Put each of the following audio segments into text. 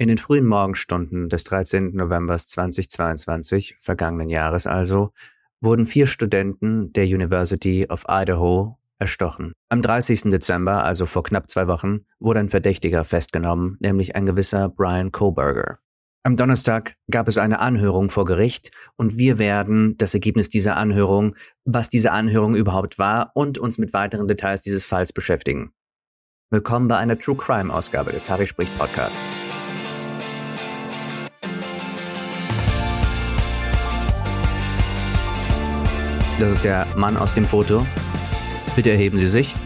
In den frühen Morgenstunden des 13. November 2022, vergangenen Jahres also, wurden vier Studenten der University of Idaho erstochen. Am 30. Dezember, also vor knapp zwei Wochen, wurde ein Verdächtiger festgenommen, nämlich ein gewisser Brian Koberger. Am Donnerstag gab es eine Anhörung vor Gericht und wir werden das Ergebnis dieser Anhörung, was diese Anhörung überhaupt war und uns mit weiteren Details dieses Falls beschäftigen. Willkommen bei einer True Crime Ausgabe des Harry spricht Podcasts. Das ist der Mann aus dem Foto. Bitte erheben Sie sich.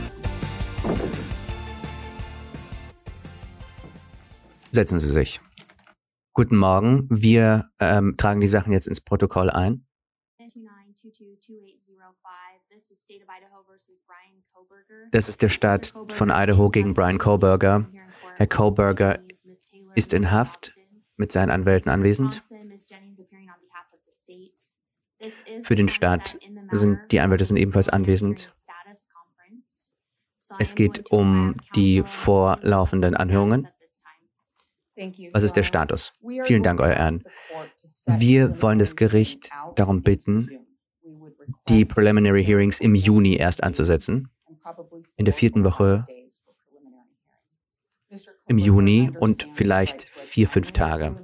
Setzen Sie sich. Guten Morgen. Wir ähm, tragen die Sachen jetzt ins Protokoll ein. Das ist der Staat von Idaho gegen Brian Koberger. Herr Koberger ist in Haft mit seinen Anwälten anwesend. Für den Staat sind die Anwälte sind ebenfalls anwesend. Es geht um die vorlaufenden Anhörungen. Was ist der Status? Vielen Dank, Euer Ehren. Wir wollen das Gericht darum bitten, die Preliminary Hearings im Juni erst anzusetzen, in der vierten Woche im Juni und vielleicht vier, fünf Tage.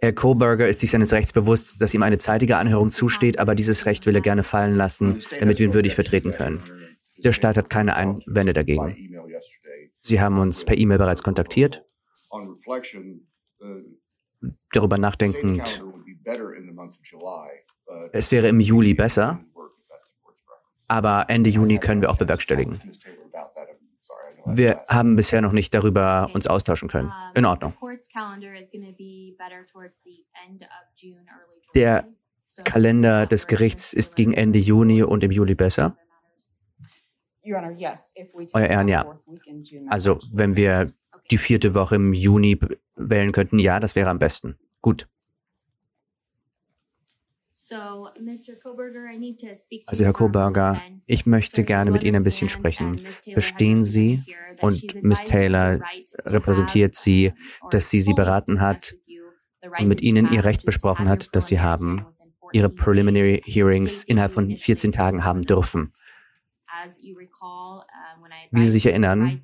Herr Koberger ist sich seines Rechts bewusst, dass ihm eine zeitige Anhörung zusteht, aber dieses Recht will er gerne fallen lassen, damit wir ihn würdig vertreten können. Der Staat hat keine Einwände dagegen. Sie haben uns per E-Mail bereits kontaktiert. Darüber nachdenkend, es wäre im Juli besser, aber Ende Juni können wir auch bewerkstelligen. Wir haben bisher noch nicht darüber uns austauschen können. In Ordnung. Der Kalender des Gerichts ist gegen Ende Juni und im Juli besser. Euer Ehren, ja. Also, wenn wir die vierte Woche im Juni wählen könnten, ja, das wäre am besten. Gut. Also, Herr Koberger, ich möchte gerne mit Ihnen ein bisschen sprechen. Verstehen Sie und Miss Taylor repräsentiert Sie, dass sie Sie beraten hat und mit Ihnen Ihr Recht besprochen hat, dass Sie haben Ihre Preliminary Hearings innerhalb von 14 Tagen haben dürfen. Wie Sie sich erinnern,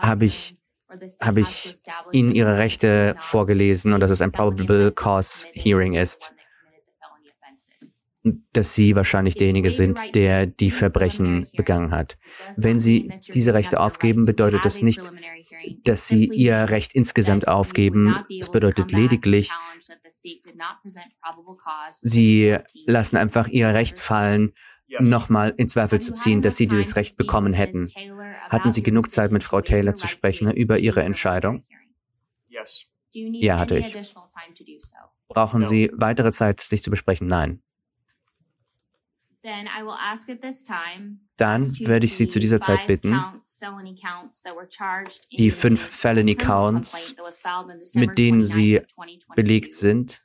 habe ich, habe ich Ihnen Ihre Rechte vorgelesen und dass es ein Probable Cause Hearing ist. Dass Sie wahrscheinlich derjenige sind, der die Verbrechen begangen hat. Wenn Sie diese Rechte aufgeben, bedeutet das nicht, dass Sie Ihr Recht insgesamt aufgeben. Es bedeutet lediglich, Sie lassen einfach Ihr Recht fallen, nochmal in Zweifel zu ziehen, dass Sie dieses Recht bekommen hätten. Hatten Sie genug Zeit, mit Frau Taylor zu sprechen über Ihre Entscheidung? Ja, hatte ich. Brauchen Sie weitere Zeit, sich zu besprechen? Nein. Dann werde ich Sie zu dieser Zeit bitten, die fünf Felony Counts, mit denen Sie belegt sind,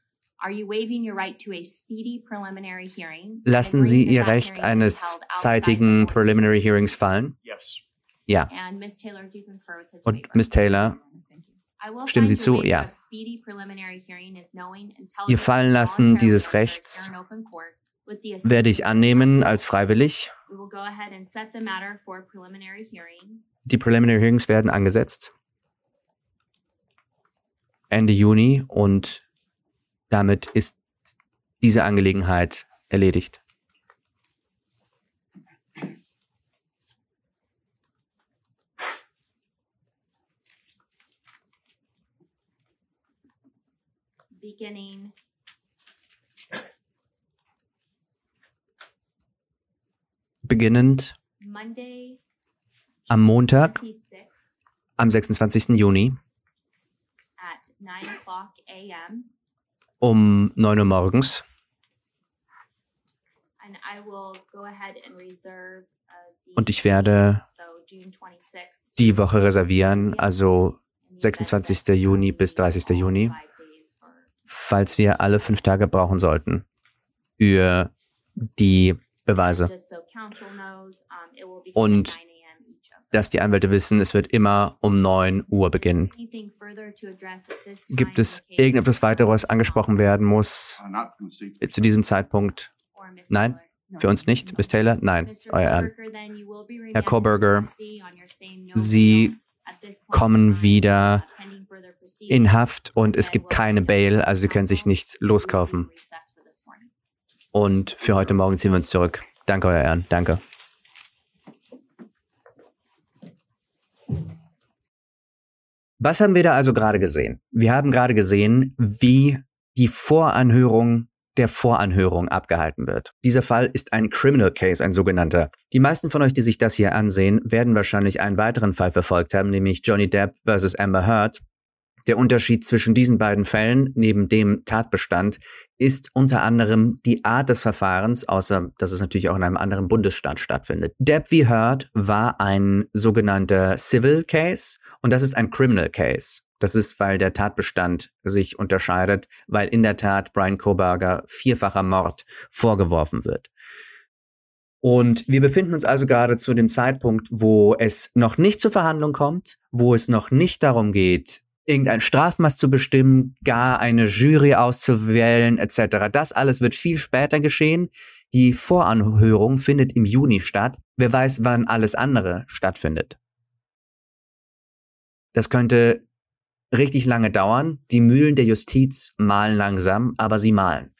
Lassen Sie Ihr Recht eines zeitigen Preliminary Hearings fallen? Ja. Und Miss Taylor, stimmen Sie zu? Ja. Ihr Fallenlassen dieses Rechts werde ich annehmen als freiwillig. Die Preliminary Hearings werden angesetzt. Ende Juni und damit ist diese Angelegenheit erledigt. Beginning. Beginnend am Montag, am 26. Juni um 9 Uhr morgens. Uh, Und ich werde die Woche reservieren, also 26. Juni bis 30. Juni, falls wir alle fünf Tage brauchen sollten für die Beweise. Und dass die Anwälte wissen, es wird immer um 9 Uhr beginnen. Gibt es irgendetwas weiteres, was angesprochen werden muss zu diesem Zeitpunkt? Nein? Für uns nicht? Miss Taylor? Nein, euer Ehren. Herr Koberger, Sie kommen wieder in Haft und es gibt keine Bail, also Sie können sich nicht loskaufen. Und für heute Morgen ziehen wir uns zurück. Danke, euer Ehren. Danke. Was haben wir da also gerade gesehen? Wir haben gerade gesehen, wie die Voranhörung der Voranhörung abgehalten wird. Dieser Fall ist ein Criminal Case, ein sogenannter. Die meisten von euch, die sich das hier ansehen, werden wahrscheinlich einen weiteren Fall verfolgt haben, nämlich Johnny Depp versus Amber Heard. Der Unterschied zwischen diesen beiden Fällen, neben dem Tatbestand, ist unter anderem die Art des Verfahrens, außer dass es natürlich auch in einem anderen Bundesstaat stattfindet. Depp wie Heard war ein sogenannter Civil Case und das ist ein Criminal Case. Das ist, weil der Tatbestand sich unterscheidet, weil in der Tat Brian Koberger vierfacher Mord vorgeworfen wird. Und wir befinden uns also gerade zu dem Zeitpunkt, wo es noch nicht zur Verhandlung kommt, wo es noch nicht darum geht, irgendein Strafmaß zu bestimmen, gar eine Jury auszuwählen, etc. Das alles wird viel später geschehen. Die Voranhörung findet im Juni statt. Wer weiß, wann alles andere stattfindet. Das könnte richtig lange dauern. Die Mühlen der Justiz malen langsam, aber sie malen.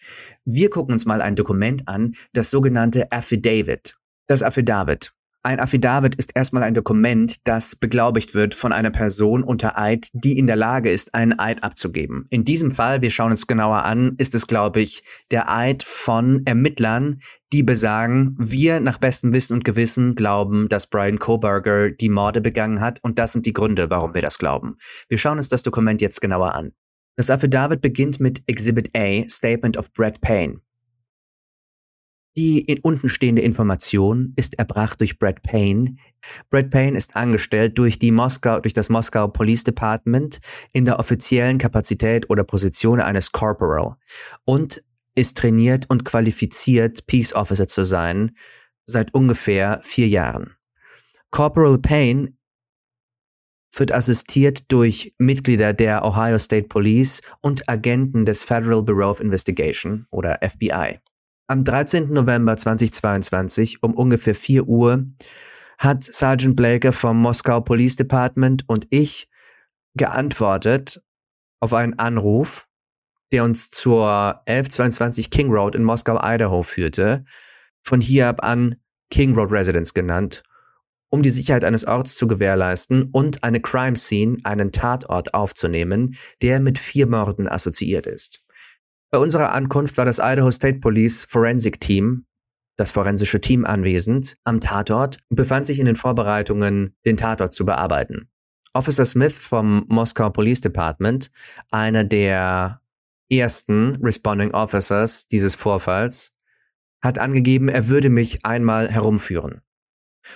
Wir gucken uns mal ein Dokument an, das sogenannte Affidavit. Das Affidavit. Ein Affidavit ist erstmal ein Dokument, das beglaubigt wird von einer Person unter Eid, die in der Lage ist, einen Eid abzugeben. In diesem Fall, wir schauen uns genauer an, ist es, glaube ich, der Eid von Ermittlern, die besagen, wir nach bestem Wissen und Gewissen glauben, dass Brian Koberger die Morde begangen hat und das sind die Gründe, warum wir das glauben. Wir schauen uns das Dokument jetzt genauer an. Das Affidavit beginnt mit Exhibit A, Statement of Brett Payne. Die in untenstehende Information ist erbracht durch Brad Payne. Brad Payne ist angestellt durch die Moskau, durch das Moskau Police Department in der offiziellen Kapazität oder Position eines Corporal und ist trainiert und qualifiziert, Peace Officer zu sein, seit ungefähr vier Jahren. Corporal Payne wird assistiert durch Mitglieder der Ohio State Police und Agenten des Federal Bureau of Investigation oder FBI. Am 13. November 2022 um ungefähr 4 Uhr hat Sergeant Blaker vom Moskau Police Department und ich geantwortet auf einen Anruf, der uns zur 1122 King Road in Moskau, Idaho führte, von hier ab an King Road Residence genannt, um die Sicherheit eines Orts zu gewährleisten und eine Crime Scene, einen Tatort aufzunehmen, der mit vier Morden assoziiert ist. Bei unserer Ankunft war das Idaho State Police Forensic Team, das forensische Team anwesend, am Tatort und befand sich in den Vorbereitungen, den Tatort zu bearbeiten. Officer Smith vom Moskau Police Department, einer der ersten Responding Officers dieses Vorfalls, hat angegeben, er würde mich einmal herumführen.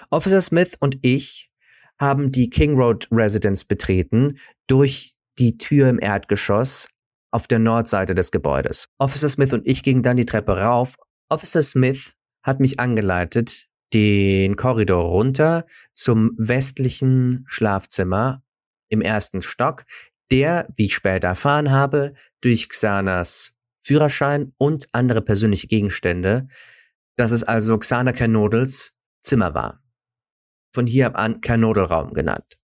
Officer Smith und ich haben die King Road Residence betreten, durch die Tür im Erdgeschoss auf der Nordseite des Gebäudes. Officer Smith und ich gingen dann die Treppe rauf. Officer Smith hat mich angeleitet, den Korridor runter zum westlichen Schlafzimmer im ersten Stock, der, wie ich später erfahren habe, durch Xanas Führerschein und andere persönliche Gegenstände, dass es also Xana Kernodels Zimmer war. Von hier ab an Kernodelraum genannt.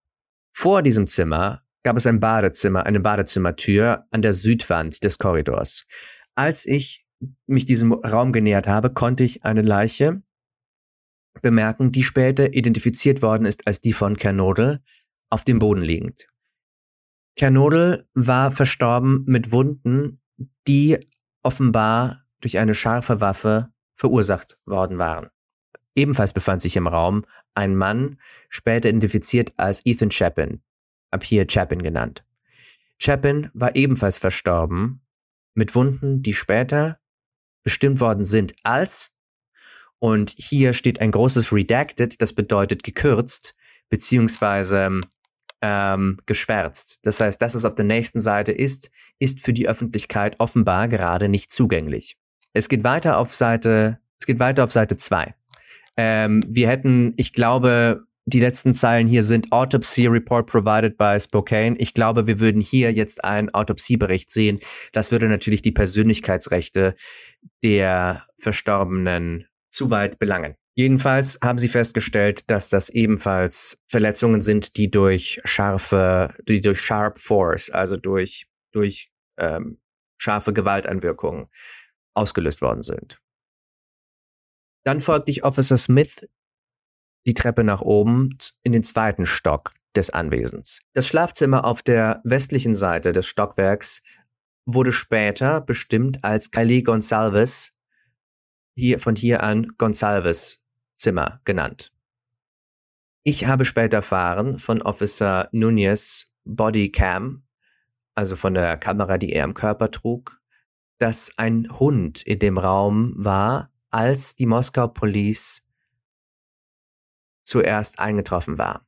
Vor diesem Zimmer gab es ein Badezimmer, eine Badezimmertür an der Südwand des Korridors. Als ich mich diesem Raum genähert habe, konnte ich eine Leiche bemerken, die später identifiziert worden ist als die von Kernodel, auf dem Boden liegend. Kernodel war verstorben mit Wunden, die offenbar durch eine scharfe Waffe verursacht worden waren. Ebenfalls befand sich im Raum ein Mann, später identifiziert als Ethan Chapin, ab hier Chapin genannt. Chapin war ebenfalls verstorben mit Wunden, die später bestimmt worden sind als, und hier steht ein großes Redacted, das bedeutet gekürzt, beziehungsweise ähm, geschwärzt. Das heißt, das, was auf der nächsten Seite ist, ist für die Öffentlichkeit offenbar gerade nicht zugänglich. Es geht weiter auf Seite geht weiter auf Seite 2. Ähm, wir hätten, ich glaube, die letzten Zeilen hier sind Autopsy Report provided by Spokane. Ich glaube, wir würden hier jetzt einen Autopsiebericht sehen. Das würde natürlich die Persönlichkeitsrechte der Verstorbenen zu weit belangen. Jedenfalls haben sie festgestellt, dass das ebenfalls Verletzungen sind, die durch scharfe, die durch Sharp Force, also durch, durch ähm, scharfe Gewalteinwirkungen ausgelöst worden sind. Dann folgt ich Officer Smith die Treppe nach oben in den zweiten Stock des Anwesens. Das Schlafzimmer auf der westlichen Seite des Stockwerks wurde später bestimmt als Kylie Gonsalves, hier, von hier an Gonsalves Zimmer genannt. Ich habe später erfahren von Officer Nunez Bodycam, also von der Kamera, die er am Körper trug, dass ein Hund in dem Raum war, als die Moskau Police zuerst eingetroffen war.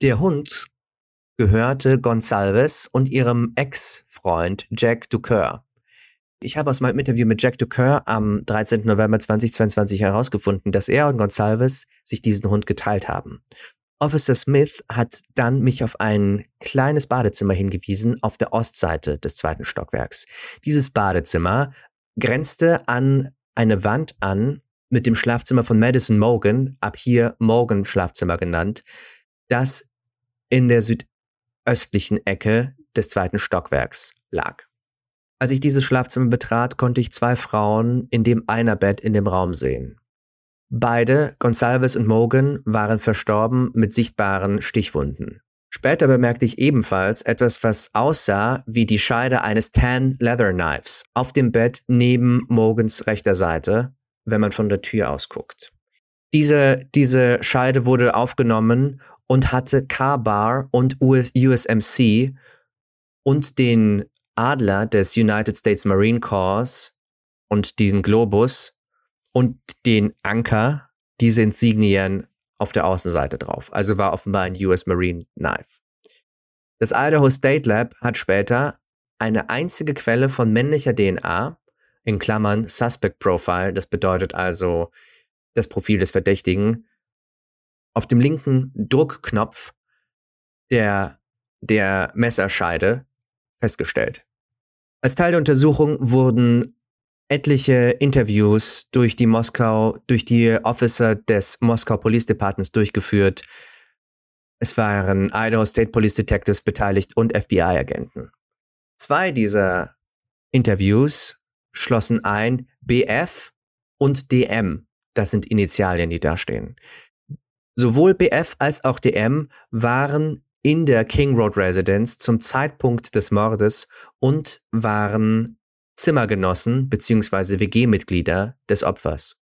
Der Hund gehörte Gonsalves und ihrem Ex-Freund Jack Ducour. Ich habe aus meinem Interview mit Jack Ducour am 13. November 2022 herausgefunden, dass er und Gonsalves sich diesen Hund geteilt haben. Officer Smith hat dann mich auf ein kleines Badezimmer hingewiesen auf der Ostseite des zweiten Stockwerks. Dieses Badezimmer grenzte an eine Wand an, mit dem Schlafzimmer von Madison Morgan, ab hier Morgan Schlafzimmer genannt, das in der südöstlichen Ecke des zweiten Stockwerks lag. Als ich dieses Schlafzimmer betrat, konnte ich zwei Frauen in dem Einerbett in dem Raum sehen. Beide, Gonsalves und Morgan, waren verstorben mit sichtbaren Stichwunden. Später bemerkte ich ebenfalls etwas, was aussah wie die Scheide eines Tan Leather Knives auf dem Bett neben Morgans rechter Seite wenn man von der Tür aus guckt. Diese, diese Scheide wurde aufgenommen und hatte K-Bar und US, USMC und den Adler des United States Marine Corps und diesen Globus und den Anker, diese Insignien auf der Außenseite drauf. Also war offenbar ein US Marine Knife. Das Idaho State Lab hat später eine einzige Quelle von männlicher DNA in Klammern Suspect Profile, das bedeutet also das Profil des Verdächtigen, auf dem linken Druckknopf der, der Messerscheide festgestellt. Als Teil der Untersuchung wurden etliche Interviews durch die Moskau, durch die Officer des Moskau Police Departments durchgeführt. Es waren Idaho State Police Detectives beteiligt und FBI-Agenten. Zwei dieser Interviews schlossen ein BF und DM. Das sind Initialien, die da stehen. Sowohl BF als auch DM waren in der King Road Residence zum Zeitpunkt des Mordes und waren Zimmergenossen bzw. WG-Mitglieder des Opfers.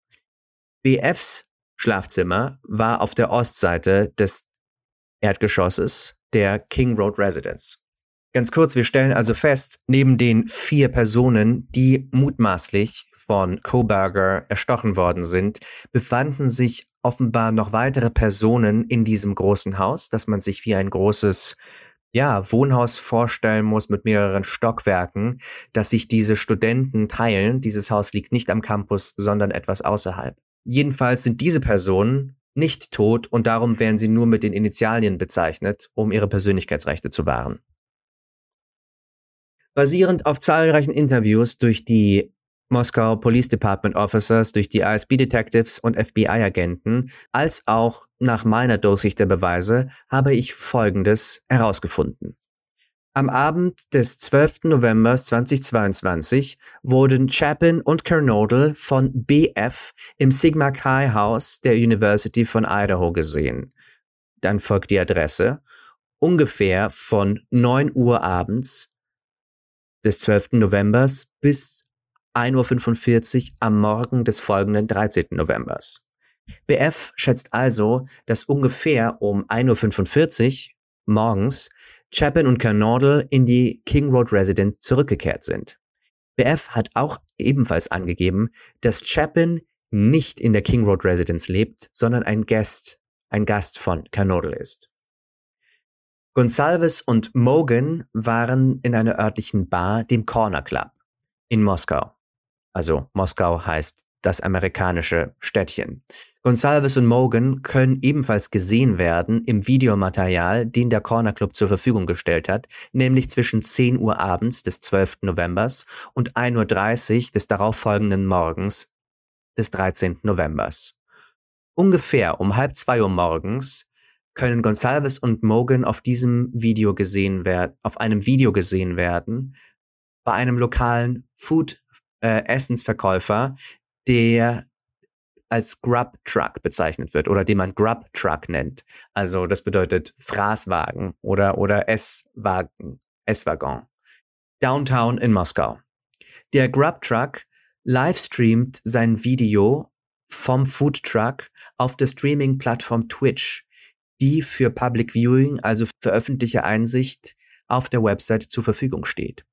BFs Schlafzimmer war auf der Ostseite des Erdgeschosses der King Road Residence. Ganz kurz, wir stellen also fest, neben den vier Personen, die mutmaßlich von Koberger erstochen worden sind, befanden sich offenbar noch weitere Personen in diesem großen Haus, dass man sich wie ein großes ja, Wohnhaus vorstellen muss mit mehreren Stockwerken, dass sich diese Studenten teilen. Dieses Haus liegt nicht am Campus, sondern etwas außerhalb. Jedenfalls sind diese Personen nicht tot und darum werden sie nur mit den Initialien bezeichnet, um ihre Persönlichkeitsrechte zu wahren. Basierend auf zahlreichen Interviews durch die Moskau Police Department Officers, durch die ISB Detectives und FBI-Agenten, als auch nach meiner Durchsicht der Beweise, habe ich Folgendes herausgefunden. Am Abend des 12. November 2022 wurden Chapin und Kernodle von BF im Sigma Chi House der University von Idaho gesehen. Dann folgt die Adresse. Ungefähr von 9 Uhr abends des 12. Novembers bis 1.45 Uhr am Morgen des folgenden 13. Novembers. BF schätzt also, dass ungefähr um 1.45 Uhr morgens Chapin und Kernodle in die King Road Residence zurückgekehrt sind. BF hat auch ebenfalls angegeben, dass Chapin nicht in der King Road Residence lebt, sondern ein Gast, ein Gast von Kernodle ist. Gonsalves und Mogan waren in einer örtlichen Bar, dem Corner Club, in Moskau. Also Moskau heißt das amerikanische Städtchen. Gonsalves und Morgan können ebenfalls gesehen werden im Videomaterial, den der Corner Club zur Verfügung gestellt hat, nämlich zwischen 10 Uhr abends des 12. Novembers und 1.30 Uhr des darauffolgenden Morgens des 13. Novembers. Ungefähr um halb zwei Uhr morgens können Gonsalves und Morgan auf diesem Video gesehen werden, auf einem Video gesehen werden, bei einem lokalen Food äh, Essensverkäufer, der als Grub Truck bezeichnet wird oder den man Grub Truck nennt. Also das bedeutet Fraßwagen oder, oder S-Wagen, S-Waggon. Downtown in Moskau. Der Grub Truck livestreamt sein Video vom Food Truck auf der Streaming-Plattform Twitch, die für Public Viewing, also für öffentliche Einsicht, auf der Website zur Verfügung steht.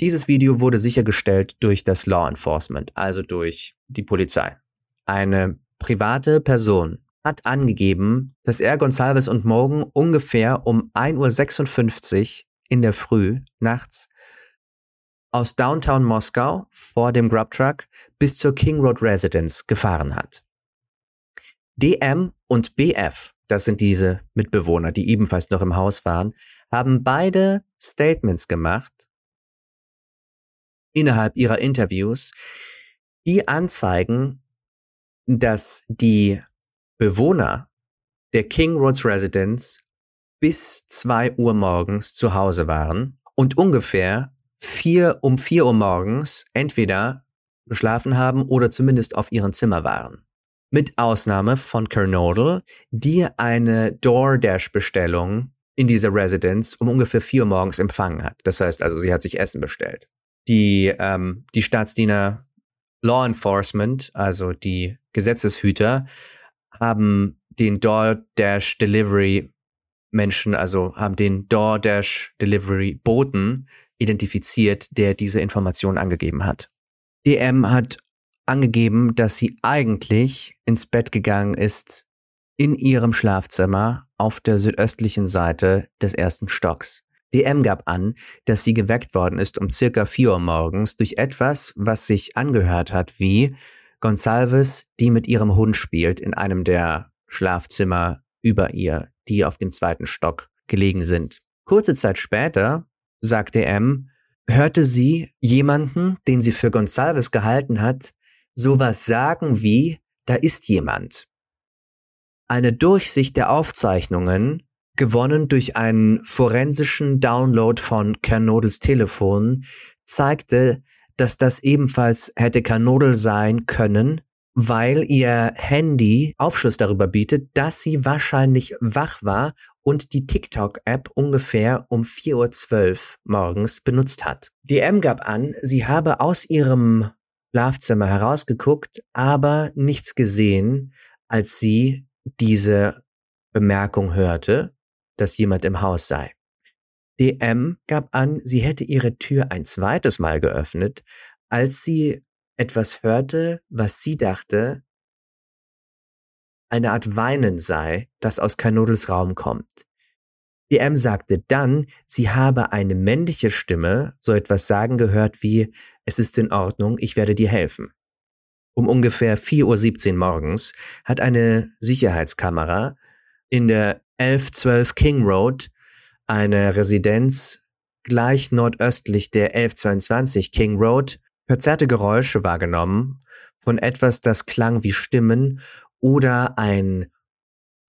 Dieses Video wurde sichergestellt durch das Law Enforcement, also durch die Polizei. Eine private Person hat angegeben, dass er Gonsalves und Morgan ungefähr um 1.56 Uhr in der Früh nachts aus Downtown Moskau vor dem Grub Truck bis zur King Road Residence gefahren hat. DM und BF, das sind diese Mitbewohner, die ebenfalls noch im Haus waren, haben beide Statements gemacht innerhalb ihrer Interviews, die anzeigen, dass die Bewohner der King Roads Residence bis zwei Uhr morgens zu Hause waren und ungefähr vier um vier Uhr morgens entweder geschlafen haben oder zumindest auf ihrem Zimmer waren. Mit Ausnahme von Kernodle, die eine DoorDash-Bestellung in dieser Residence um ungefähr vier morgens empfangen hat. Das heißt also, sie hat sich Essen bestellt. Die, ähm, die Staatsdiener Law Enforcement, also die Gesetzeshüter, haben den DoorDash Delivery Menschen, also haben den DoorDash Delivery Boten identifiziert, der diese Information angegeben hat. DM hat angegeben, dass sie eigentlich ins Bett gegangen ist in ihrem Schlafzimmer auf der südöstlichen Seite des ersten Stocks. DM gab an, dass sie geweckt worden ist um circa 4 Uhr morgens durch etwas, was sich angehört hat wie Gonsalves, die mit ihrem Hund spielt in einem der Schlafzimmer über ihr, die auf dem zweiten Stock gelegen sind. Kurze Zeit später, sagt DM, hörte sie jemanden, den sie für Gonsalves gehalten hat, sowas sagen wie, da ist jemand. Eine Durchsicht der Aufzeichnungen gewonnen durch einen forensischen Download von Kernodels Telefon, zeigte, dass das ebenfalls hätte Kernodel sein können, weil ihr Handy Aufschluss darüber bietet, dass sie wahrscheinlich wach war und die TikTok-App ungefähr um 4.12 Uhr morgens benutzt hat. DM gab an, sie habe aus ihrem Schlafzimmer herausgeguckt, aber nichts gesehen, als sie diese Bemerkung hörte dass jemand im Haus sei. DM gab an, sie hätte ihre Tür ein zweites Mal geöffnet, als sie etwas hörte, was sie dachte, eine Art Weinen sei, das aus Kanodels Raum kommt. DM sagte dann, sie habe eine männliche Stimme so etwas sagen gehört wie, es ist in Ordnung, ich werde dir helfen. Um ungefähr 4.17 Uhr morgens hat eine Sicherheitskamera in der 1112 King Road, eine Residenz gleich nordöstlich der 1122 King Road, verzerrte Geräusche wahrgenommen von etwas, das klang wie Stimmen oder ein,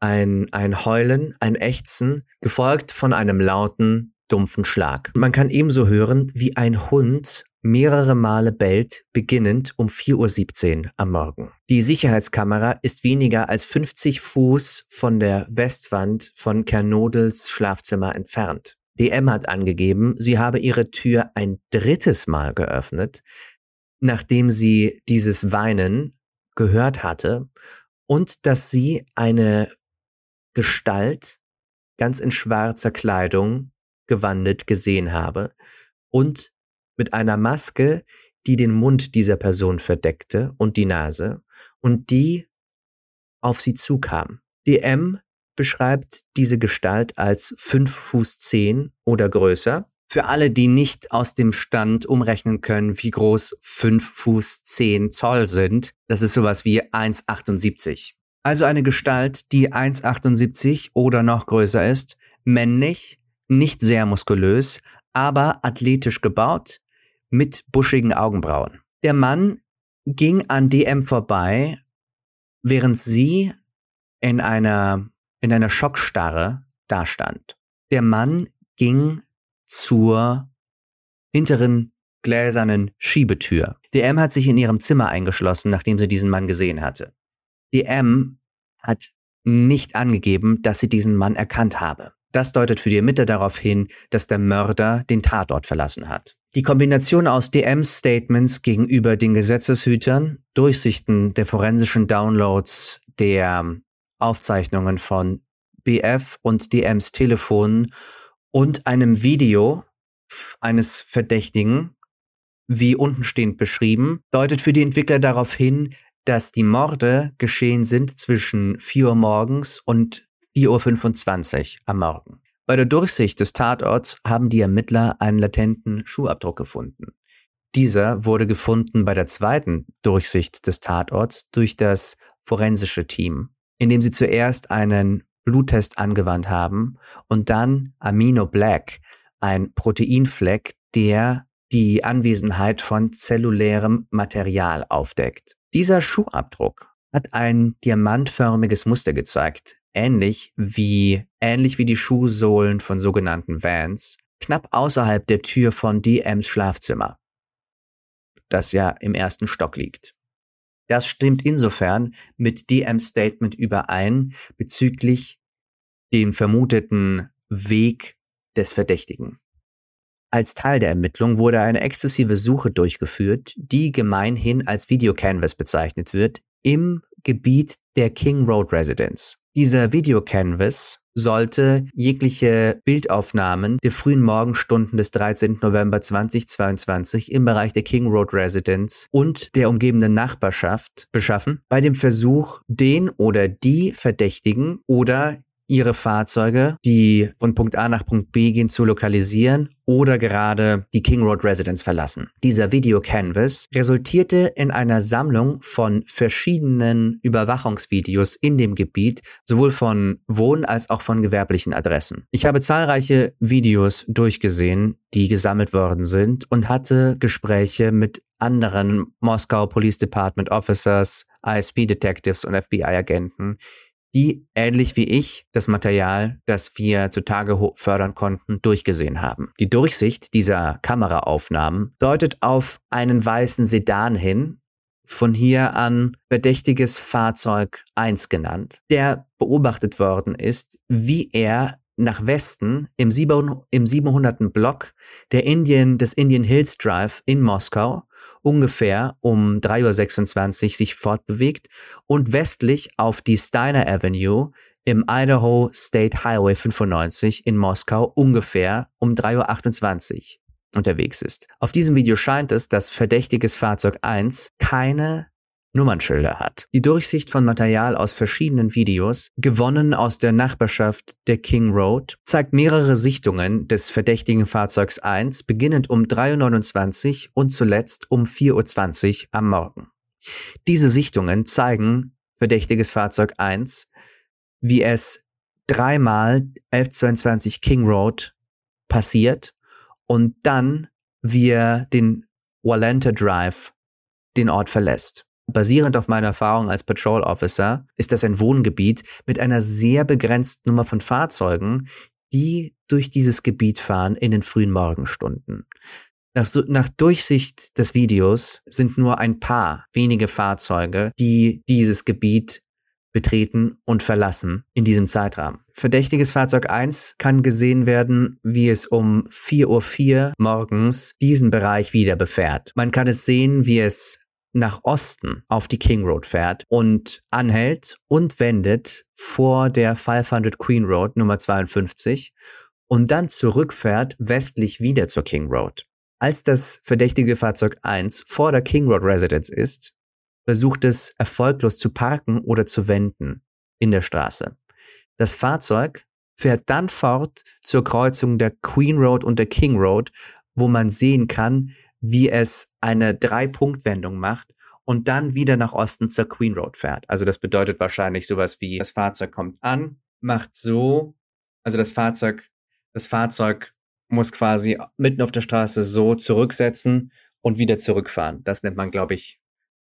ein, ein Heulen, ein Ächzen, gefolgt von einem lauten, dumpfen Schlag. Man kann ebenso hören, wie ein Hund mehrere Male bellt, beginnend um 4.17 Uhr am Morgen. Die Sicherheitskamera ist weniger als 50 Fuß von der Westwand von Kernodels Schlafzimmer entfernt. DM hat angegeben, sie habe ihre Tür ein drittes Mal geöffnet, nachdem sie dieses Weinen gehört hatte und dass sie eine Gestalt ganz in schwarzer Kleidung gewandet gesehen habe und mit einer Maske, die den Mund dieser Person verdeckte und die Nase und die auf sie zukam. DM beschreibt diese Gestalt als fünf Fuß zehn oder größer Für alle, die nicht aus dem Stand umrechnen können, wie groß 5 Fuß 10 Zoll sind, das ist sowas wie 1,78. Also eine Gestalt, die 1,78 oder noch größer ist, männlich, nicht sehr muskulös, aber athletisch gebaut, mit buschigen Augenbrauen. Der Mann ging an DM vorbei, während sie in einer, in einer Schockstarre dastand. Der Mann ging zur hinteren gläsernen Schiebetür. DM hat sich in ihrem Zimmer eingeschlossen, nachdem sie diesen Mann gesehen hatte. DM hat nicht angegeben, dass sie diesen Mann erkannt habe. Das deutet für die Ermittler darauf hin, dass der Mörder den Tatort verlassen hat. Die Kombination aus DMs Statements gegenüber den Gesetzeshütern, Durchsichten der forensischen Downloads der Aufzeichnungen von BF und DMs Telefonen und einem Video eines Verdächtigen, wie untenstehend beschrieben, deutet für die Entwickler darauf hin, dass die Morde geschehen sind zwischen 4 Uhr morgens und 4.25 Uhr am Morgen. Bei der Durchsicht des Tatorts haben die Ermittler einen latenten Schuhabdruck gefunden. Dieser wurde gefunden bei der zweiten Durchsicht des Tatorts durch das forensische Team, indem sie zuerst einen Bluttest angewandt haben und dann Amino Black, ein Proteinfleck, der die Anwesenheit von zellulärem Material aufdeckt. Dieser Schuhabdruck hat ein diamantförmiges Muster gezeigt, ähnlich wie, ähnlich wie die Schuhsohlen von sogenannten Vans, knapp außerhalb der Tür von DMs Schlafzimmer, das ja im ersten Stock liegt. Das stimmt insofern mit DMs Statement überein bezüglich dem vermuteten Weg des Verdächtigen. Als Teil der Ermittlung wurde eine exzessive Suche durchgeführt, die gemeinhin als Videocanvas bezeichnet wird, im Gebiet der King Road Residence. Dieser Videocanvas sollte jegliche Bildaufnahmen der frühen Morgenstunden des 13. November 2022 im Bereich der King Road Residence und der umgebenden Nachbarschaft beschaffen, bei dem Versuch, den oder die Verdächtigen oder ihre Fahrzeuge, die von Punkt A nach Punkt B gehen, zu lokalisieren oder gerade die King Road Residence verlassen. Dieser Video Canvas resultierte in einer Sammlung von verschiedenen Überwachungsvideos in dem Gebiet, sowohl von Wohn- als auch von gewerblichen Adressen. Ich habe zahlreiche Videos durchgesehen, die gesammelt worden sind und hatte Gespräche mit anderen Moskau Police Department Officers, ISP Detectives und FBI Agenten, die ähnlich wie ich das Material, das wir zutage fördern konnten, durchgesehen haben. Die Durchsicht dieser Kameraaufnahmen deutet auf einen weißen Sedan hin, von hier an verdächtiges Fahrzeug 1 genannt, der beobachtet worden ist, wie er nach Westen im, 700. Block der Indian, des Indian Hills Drive in Moskau ungefähr um 3.26 Uhr sich fortbewegt und westlich auf die Steiner Avenue im Idaho State Highway 95 in Moskau ungefähr um 3.28 Uhr unterwegs ist. Auf diesem Video scheint es, dass verdächtiges Fahrzeug 1 keine Nummernschilder hat. Die Durchsicht von Material aus verschiedenen Videos, gewonnen aus der Nachbarschaft der King Road, zeigt mehrere Sichtungen des verdächtigen Fahrzeugs 1, beginnend um 3.29 Uhr und zuletzt um 4.20 Uhr am Morgen. Diese Sichtungen zeigen verdächtiges Fahrzeug 1, wie es dreimal 1122 King Road passiert und dann wie er den Walenta Drive den Ort verlässt. Basierend auf meiner Erfahrung als Patrol Officer ist das ein Wohngebiet mit einer sehr begrenzten Nummer von Fahrzeugen, die durch dieses Gebiet fahren in den frühen Morgenstunden. Nach, nach, Durchsicht des Videos sind nur ein paar wenige Fahrzeuge, die dieses Gebiet betreten und verlassen in diesem Zeitrahmen. Verdächtiges Fahrzeug 1 kann gesehen werden, wie es um 4.04 Uhr morgens diesen Bereich wieder befährt. Man kann es sehen, wie es nach Osten auf die King Road fährt und anhält und wendet vor der 500 Queen Road Nummer 52 und dann zurückfährt westlich wieder zur King Road. Als das verdächtige Fahrzeug 1 vor der King Road Residence ist, versucht es erfolglos zu parken oder zu wenden in der Straße. Das Fahrzeug fährt dann fort zur Kreuzung der Queen Road und der King Road, wo man sehen kann, wie es eine Drei-Punkt-Wendung macht und dann wieder nach Osten zur Queen Road fährt. Also das bedeutet wahrscheinlich sowas wie, das Fahrzeug kommt an, macht so, also das Fahrzeug, das Fahrzeug muss quasi mitten auf der Straße so zurücksetzen und wieder zurückfahren. Das nennt man, glaube ich,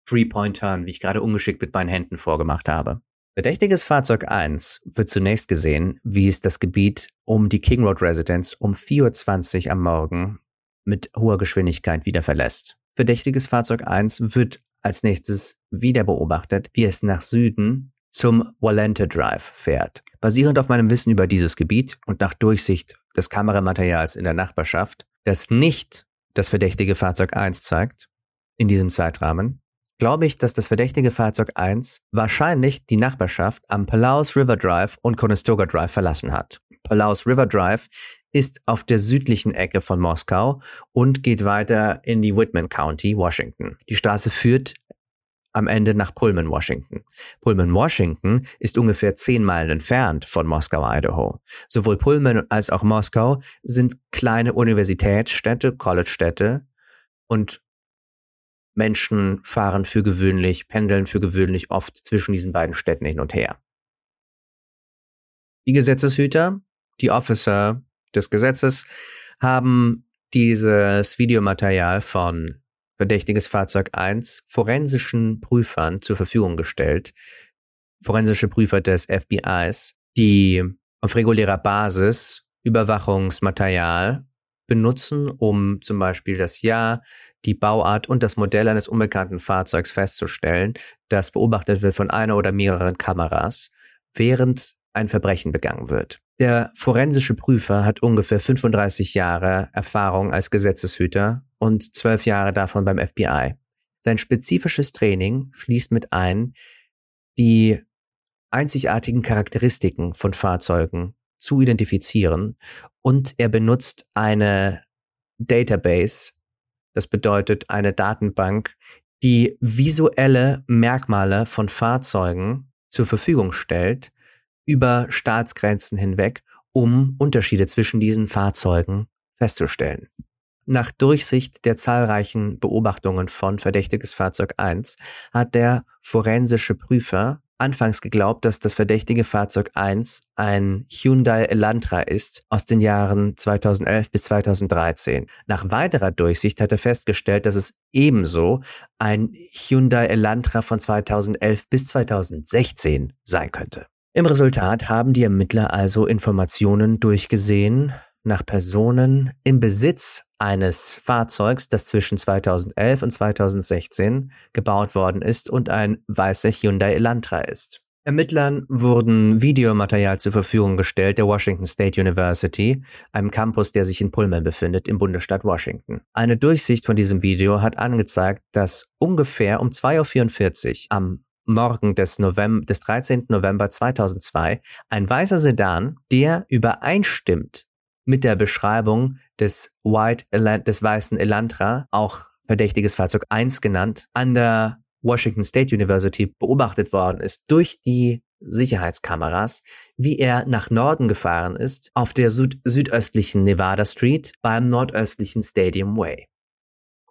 Three-Point-Turn, wie ich gerade ungeschickt mit meinen Händen vorgemacht habe. Verdächtiges Fahrzeug 1 wird zunächst gesehen, wie es das Gebiet um die King Road Residence um 4.20 Uhr am Morgen mit hoher Geschwindigkeit wieder verlässt. Verdächtiges Fahrzeug 1 wird als nächstes wieder beobachtet, wie es nach Süden zum Walente Drive fährt. Basierend auf meinem Wissen über dieses Gebiet und nach Durchsicht des Kameramaterials in der Nachbarschaft, das nicht das verdächtige Fahrzeug 1 zeigt, in diesem Zeitrahmen, glaube ich, dass das verdächtige Fahrzeug 1 wahrscheinlich die Nachbarschaft am Palaus River Drive und Conestoga Drive verlassen hat. Palaus River Drive ist auf der südlichen Ecke von Moskau und geht weiter in die Whitman County, Washington. Die Straße führt am Ende nach Pullman, Washington. Pullman, Washington ist ungefähr zehn Meilen entfernt von Moskau, Idaho. Sowohl Pullman als auch Moskau sind kleine Universitätsstädte, College-Städte und Menschen fahren für gewöhnlich, pendeln für gewöhnlich oft zwischen diesen beiden Städten hin und her. Die Gesetzeshüter, die Officer des Gesetzes, haben dieses Videomaterial von verdächtiges Fahrzeug 1 forensischen Prüfern zur Verfügung gestellt. Forensische Prüfer des FBIs, die auf regulärer Basis Überwachungsmaterial benutzen, um zum Beispiel das Jahr, die Bauart und das Modell eines unbekannten Fahrzeugs festzustellen, das beobachtet wird von einer oder mehreren Kameras, während ein Verbrechen begangen wird. Der forensische Prüfer hat ungefähr 35 Jahre Erfahrung als Gesetzeshüter und zwölf Jahre davon beim FBI. Sein spezifisches Training schließt mit ein, die einzigartigen Charakteristiken von Fahrzeugen zu identifizieren und er benutzt eine Database, das bedeutet eine Datenbank, die visuelle Merkmale von Fahrzeugen zur Verfügung stellt über Staatsgrenzen hinweg, um Unterschiede zwischen diesen Fahrzeugen festzustellen. Nach Durchsicht der zahlreichen Beobachtungen von Verdächtiges Fahrzeug 1 hat der forensische Prüfer anfangs geglaubt, dass das verdächtige Fahrzeug 1 ein Hyundai Elantra ist aus den Jahren 2011 bis 2013. Nach weiterer Durchsicht hat er festgestellt, dass es ebenso ein Hyundai Elantra von 2011 bis 2016 sein könnte. Im Resultat haben die Ermittler also Informationen durchgesehen nach Personen im Besitz eines Fahrzeugs, das zwischen 2011 und 2016 gebaut worden ist und ein weißer Hyundai Elantra ist. Ermittlern wurden Videomaterial zur Verfügung gestellt der Washington State University, einem Campus, der sich in Pullman befindet, im Bundesstaat Washington. Eine Durchsicht von diesem Video hat angezeigt, dass ungefähr um 2.44 Uhr am Morgen des, November, des 13. November 2002 ein weißer Sedan, der übereinstimmt mit der Beschreibung des, White, des weißen Elantra, auch verdächtiges Fahrzeug 1 genannt, an der Washington State University beobachtet worden ist durch die Sicherheitskameras, wie er nach Norden gefahren ist, auf der süd südöstlichen Nevada Street beim nordöstlichen Stadium Way.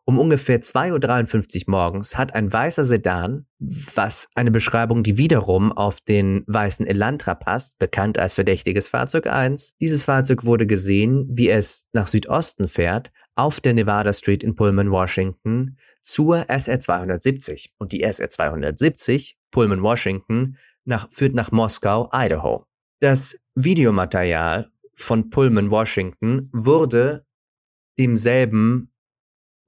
Um ungefähr 2.53 Uhr morgens hat ein weißer Sedan, was eine Beschreibung, die wiederum auf den weißen Elantra passt, bekannt als verdächtiges Fahrzeug 1. Dieses Fahrzeug wurde gesehen, wie es nach Südosten fährt, auf der Nevada Street in Pullman, Washington, zur SR 270. Und die SR 270, Pullman, Washington, nach, führt nach Moskau, Idaho. Das Videomaterial von Pullman, Washington wurde demselben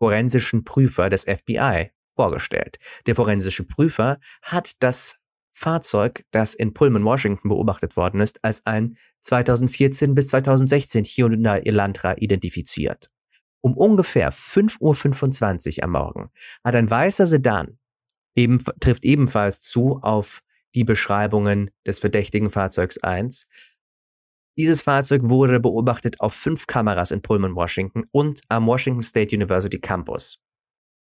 forensischen Prüfer des FBI vorgestellt. Der forensische Prüfer hat das Fahrzeug, das in Pullman, Washington beobachtet worden ist, als ein 2014 bis 2016 Hyundai Elantra identifiziert. Um ungefähr 5.25 Uhr am Morgen hat ein weißer Sedan, eben, trifft ebenfalls zu auf die Beschreibungen des verdächtigen Fahrzeugs 1, dieses Fahrzeug wurde beobachtet auf fünf Kameras in Pullman, Washington und am Washington State University Campus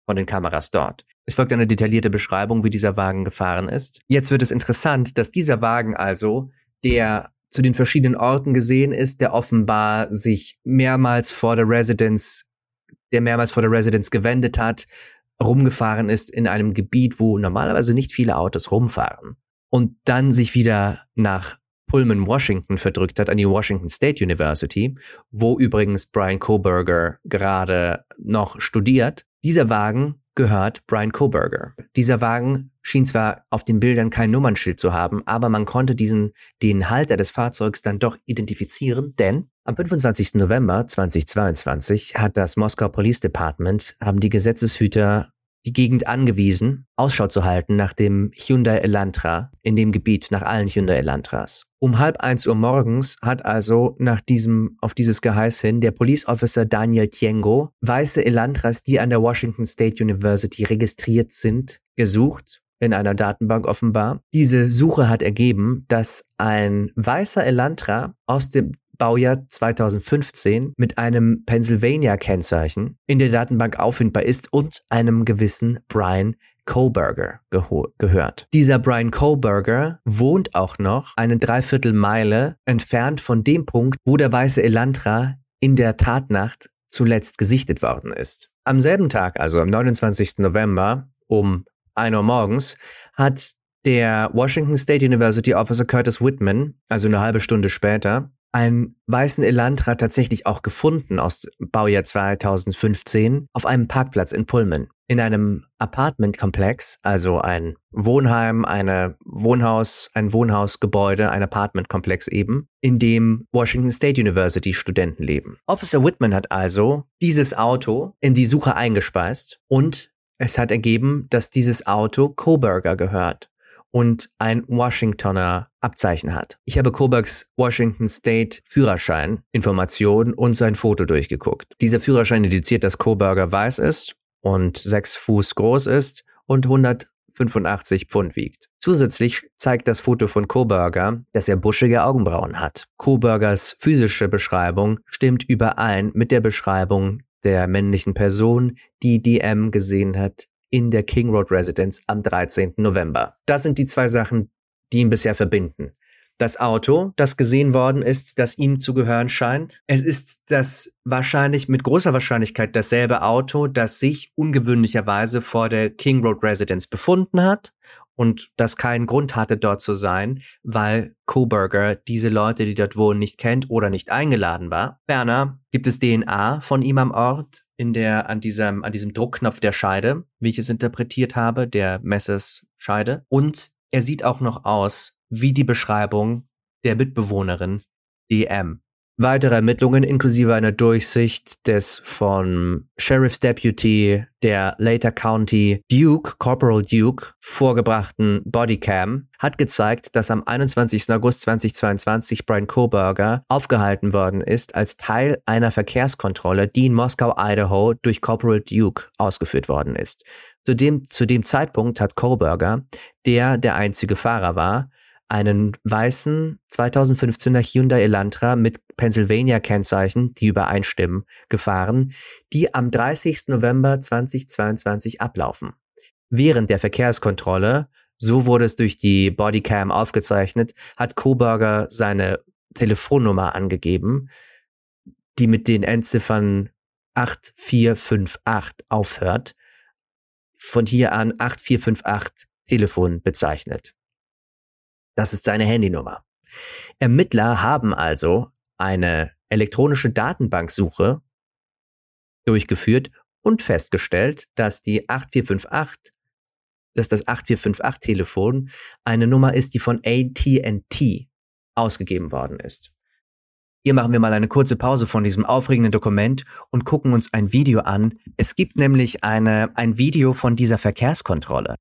von den Kameras dort. Es folgt eine detaillierte Beschreibung, wie dieser Wagen gefahren ist. Jetzt wird es interessant, dass dieser Wagen also der zu den verschiedenen Orten gesehen ist, der offenbar sich mehrmals vor der Residence, der mehrmals vor der Residence gewendet hat, rumgefahren ist in einem Gebiet, wo normalerweise nicht viele Autos rumfahren und dann sich wieder nach Pullman, Washington verdrückt hat, an die Washington State University, wo übrigens Brian Koberger gerade noch studiert. Dieser Wagen gehört Brian Koberger. Dieser Wagen schien zwar auf den Bildern kein Nummernschild zu haben, aber man konnte diesen, den Halter des Fahrzeugs dann doch identifizieren, denn am 25. November 2022 hat das Moskau Police Department, haben die Gesetzeshüter die Gegend angewiesen, Ausschau zu halten nach dem Hyundai Elantra in dem Gebiet, nach allen Hyundai Elantras. Um halb eins Uhr morgens hat also nach diesem, auf dieses Geheiß hin der Police Officer Daniel Tiengo weiße Elantras, die an der Washington State University registriert sind, gesucht in einer Datenbank offenbar. Diese Suche hat ergeben, dass ein weißer Elantra aus dem Baujahr 2015 mit einem Pennsylvania-Kennzeichen in der Datenbank auffindbar ist und einem gewissen Brian Koberger gehört. Dieser Brian Koberger wohnt auch noch eine Dreiviertelmeile entfernt von dem Punkt, wo der weiße Elantra in der Tatnacht zuletzt gesichtet worden ist. Am selben Tag, also am 29. November um 1 Uhr morgens, hat der Washington State University Officer Curtis Whitman, also eine halbe Stunde später, einen weißen Elantra tatsächlich auch gefunden aus Baujahr 2015 auf einem Parkplatz in Pullman. In einem Apartmentkomplex, also ein Wohnheim, eine Wohnhaus, ein Wohnhausgebäude, ein Apartmentkomplex eben, in dem Washington State University Studenten leben. Officer Whitman hat also dieses Auto in die Suche eingespeist und es hat ergeben, dass dieses Auto Coburger gehört und ein Washingtoner Abzeichen hat. Ich habe Kobergs Washington State Führerschein, Informationen und sein Foto durchgeguckt. Dieser Führerschein indiziert, dass Coburger weiß ist und sechs Fuß groß ist und 185 Pfund wiegt. Zusätzlich zeigt das Foto von Coburger, dass er buschige Augenbrauen hat. Coburgers physische Beschreibung stimmt überein mit der Beschreibung der männlichen Person, die DM gesehen hat in der King Road Residence am 13. November. Das sind die zwei Sachen, die ihn bisher verbinden. Das Auto, das gesehen worden ist, das ihm zu gehören scheint. Es ist das wahrscheinlich mit großer Wahrscheinlichkeit dasselbe Auto, das sich ungewöhnlicherweise vor der King Road Residence befunden hat und das keinen Grund hatte, dort zu sein, weil Coburger diese Leute, die dort wohnen, nicht kennt oder nicht eingeladen war. Ferner gibt es DNA von ihm am Ort in der, an diesem, an diesem Druckknopf der Scheide, wie ich es interpretiert habe, der Messes Scheide. Und er sieht auch noch aus wie die Beschreibung der Mitbewohnerin DM. Weitere Ermittlungen inklusive einer Durchsicht des von Sheriff's Deputy der Later County Duke, Corporal Duke, vorgebrachten Bodycam hat gezeigt, dass am 21. August 2022 Brian Koberger aufgehalten worden ist als Teil einer Verkehrskontrolle, die in Moskau, Idaho durch Corporal Duke ausgeführt worden ist. Zu dem, zu dem Zeitpunkt hat Koberger, der der einzige Fahrer war, einen weißen 2015er Hyundai Elantra mit Pennsylvania-Kennzeichen, die übereinstimmen, gefahren, die am 30. November 2022 ablaufen. Während der Verkehrskontrolle, so wurde es durch die Bodycam aufgezeichnet, hat Koberger seine Telefonnummer angegeben, die mit den Endziffern 8458 aufhört. Von hier an 8458 Telefon bezeichnet. Das ist seine Handynummer. Ermittler haben also eine elektronische Datenbanksuche durchgeführt und festgestellt, dass die 8458, dass das 8458 Telefon eine Nummer ist, die von AT&T ausgegeben worden ist. Hier machen wir mal eine kurze Pause von diesem aufregenden Dokument und gucken uns ein Video an. Es gibt nämlich eine, ein Video von dieser Verkehrskontrolle.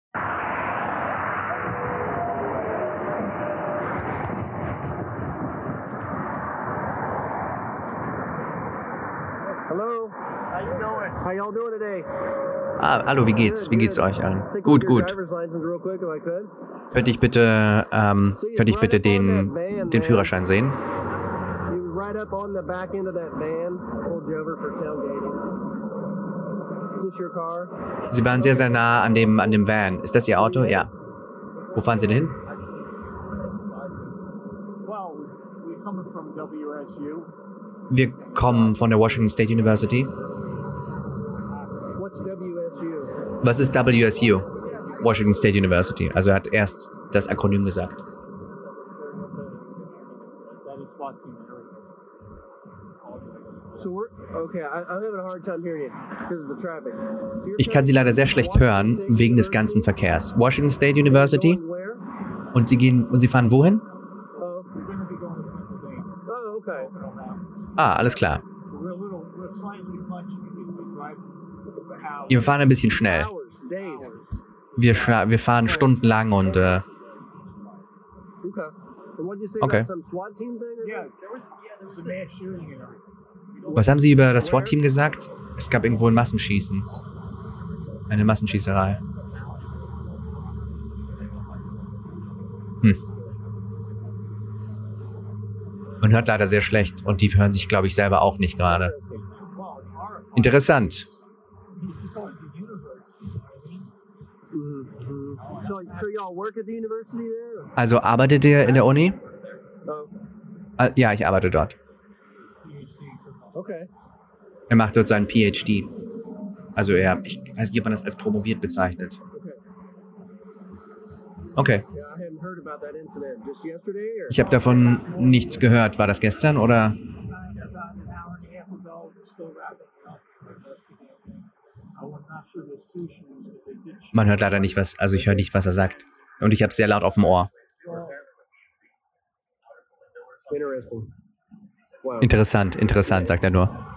Ah, hallo, wie geht's? Wie geht's euch allen? Gut, gut. Könnte ich bitte, ähm, könnte ich bitte den, den Führerschein sehen? Sie waren sehr, sehr nah an dem, an dem Van. Ist das Ihr Auto? Ja. Wo fahren Sie denn hin? Wir kommen von der Washington State University. Was ist WSU? Washington State University. Also er hat erst das Akronym gesagt. Ich kann Sie leider sehr schlecht hören wegen des ganzen Verkehrs. Washington State University. Und Sie gehen und Sie fahren wohin? Ah, alles klar. Wir fahren ein bisschen schnell. Wir, wir fahren stundenlang und äh, Okay. Was haben Sie über das SWAT-Team gesagt? Es gab irgendwo ein Massenschießen. Eine Massenschießerei. Hm. Man hört leider sehr schlecht und die hören sich, glaube ich, selber auch nicht gerade. Interessant. Also arbeitet ihr in der Uni? Uh, ja, ich arbeite dort. Er macht dort seinen PhD. Also er, ich weiß nicht, ob man das als promoviert bezeichnet. Okay. Ich habe davon nichts gehört. War das gestern oder? Man hört leider nicht was, also ich höre nicht, was er sagt. Und ich habe sehr laut auf dem Ohr. Interessant, interessant, sagt er nur.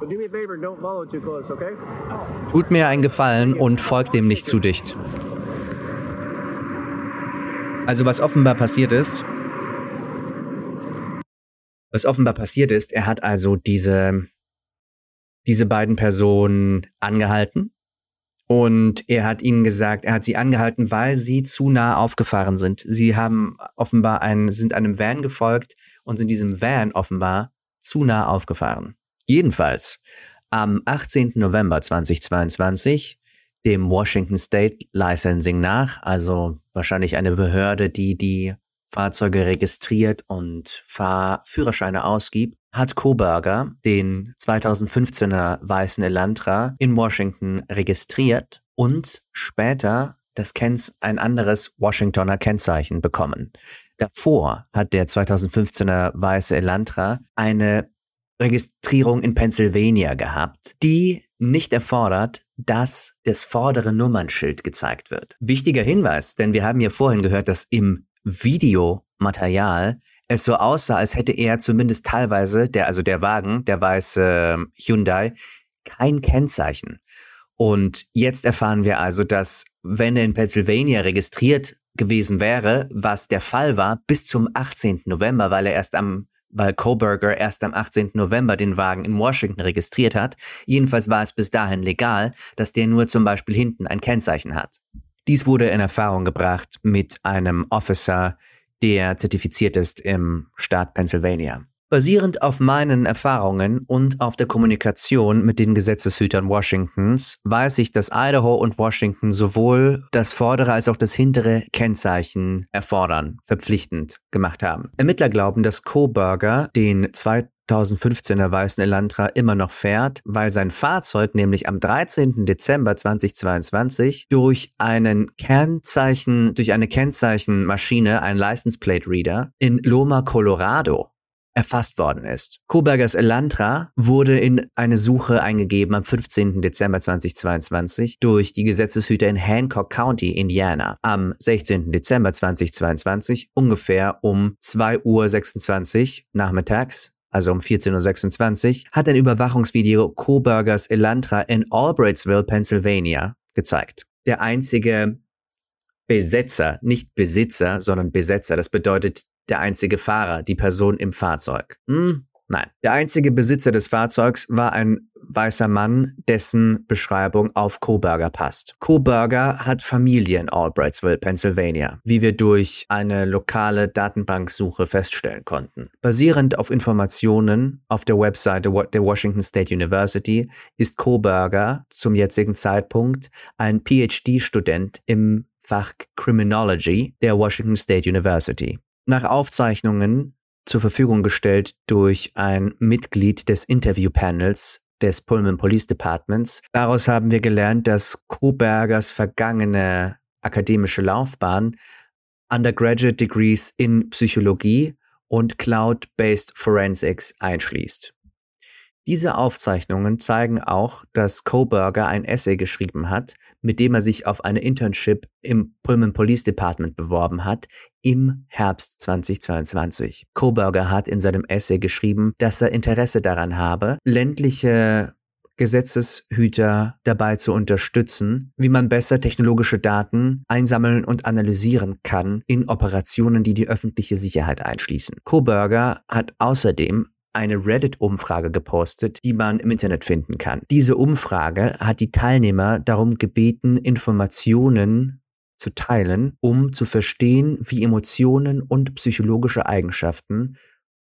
Tut mir einen Gefallen und folgt dem nicht zu dicht. Also was offenbar passiert ist, was offenbar passiert ist, er hat also diese, diese beiden Personen angehalten und er hat ihnen gesagt, er hat sie angehalten, weil sie zu nah aufgefahren sind. Sie haben offenbar einen, sind einem Van gefolgt und sind diesem Van offenbar zu nah aufgefahren. Jedenfalls am 18. November 2022 dem Washington State Licensing nach, also wahrscheinlich eine Behörde, die die Fahrzeuge registriert und Fahrführerscheine ausgibt, hat Coburger den 2015er weißen Elantra in Washington registriert und später das Kenz ein anderes Washingtoner Kennzeichen bekommen. Davor hat der 2015er weiße Elantra eine Registrierung in Pennsylvania gehabt, die nicht erfordert, dass das vordere Nummernschild gezeigt wird. Wichtiger Hinweis, denn wir haben ja vorhin gehört, dass im Videomaterial es so aussah, als hätte er zumindest teilweise, der, also der Wagen, der weiße ähm, Hyundai, kein Kennzeichen. Und jetzt erfahren wir also, dass wenn er in Pennsylvania registriert gewesen wäre, was der Fall war, bis zum 18. November, weil er erst am weil Coburger erst am 18. November den Wagen in Washington registriert hat. Jedenfalls war es bis dahin legal, dass der nur zum Beispiel hinten ein Kennzeichen hat. Dies wurde in Erfahrung gebracht mit einem Officer, der zertifiziert ist im Staat Pennsylvania. Basierend auf meinen Erfahrungen und auf der Kommunikation mit den Gesetzeshütern Washingtons weiß ich, dass Idaho und Washington sowohl das vordere als auch das hintere Kennzeichen erfordern, verpflichtend gemacht haben. Ermittler glauben, dass Coburger den 2015er weißen Elantra immer noch fährt, weil sein Fahrzeug nämlich am 13. Dezember 2022 durch einen Kennzeichen, durch eine Kennzeichenmaschine, ein License Plate Reader in Loma, Colorado erfasst worden ist. Kobergers Elantra wurde in eine Suche eingegeben am 15. Dezember 2022 durch die Gesetzeshüter in Hancock County, Indiana. Am 16. Dezember 2022 ungefähr um 2.26 Uhr nachmittags also um 14.26 Uhr, hat ein Überwachungsvideo Coburgers Elantra in Albrightsville, Pennsylvania gezeigt. Der einzige Besetzer, nicht Besitzer, sondern Besetzer, das bedeutet der einzige Fahrer, die Person im Fahrzeug. Hm, nein. Der einzige Besitzer des Fahrzeugs war ein weißer Mann, dessen Beschreibung auf Coburger passt. Coburger hat Familie in Albrightsville, Pennsylvania, wie wir durch eine lokale Datenbanksuche feststellen konnten. Basierend auf Informationen auf der Webseite der Washington State University ist Coburger zum jetzigen Zeitpunkt ein PhD-Student im Fach Criminology der Washington State University. Nach Aufzeichnungen zur Verfügung gestellt durch ein Mitglied des Interviewpanels des Pullman Police Departments. Daraus haben wir gelernt, dass Kobergers vergangene akademische Laufbahn Undergraduate Degrees in Psychologie und Cloud-Based Forensics einschließt. Diese Aufzeichnungen zeigen auch, dass Coburger ein Essay geschrieben hat, mit dem er sich auf eine Internship im Pullman Police Department beworben hat, im Herbst 2022. Coburger hat in seinem Essay geschrieben, dass er Interesse daran habe, ländliche Gesetzeshüter dabei zu unterstützen, wie man besser technologische Daten einsammeln und analysieren kann in Operationen, die die öffentliche Sicherheit einschließen. Coburger hat außerdem eine Reddit-Umfrage gepostet, die man im Internet finden kann. Diese Umfrage hat die Teilnehmer darum gebeten, Informationen zu teilen, um zu verstehen, wie Emotionen und psychologische Eigenschaften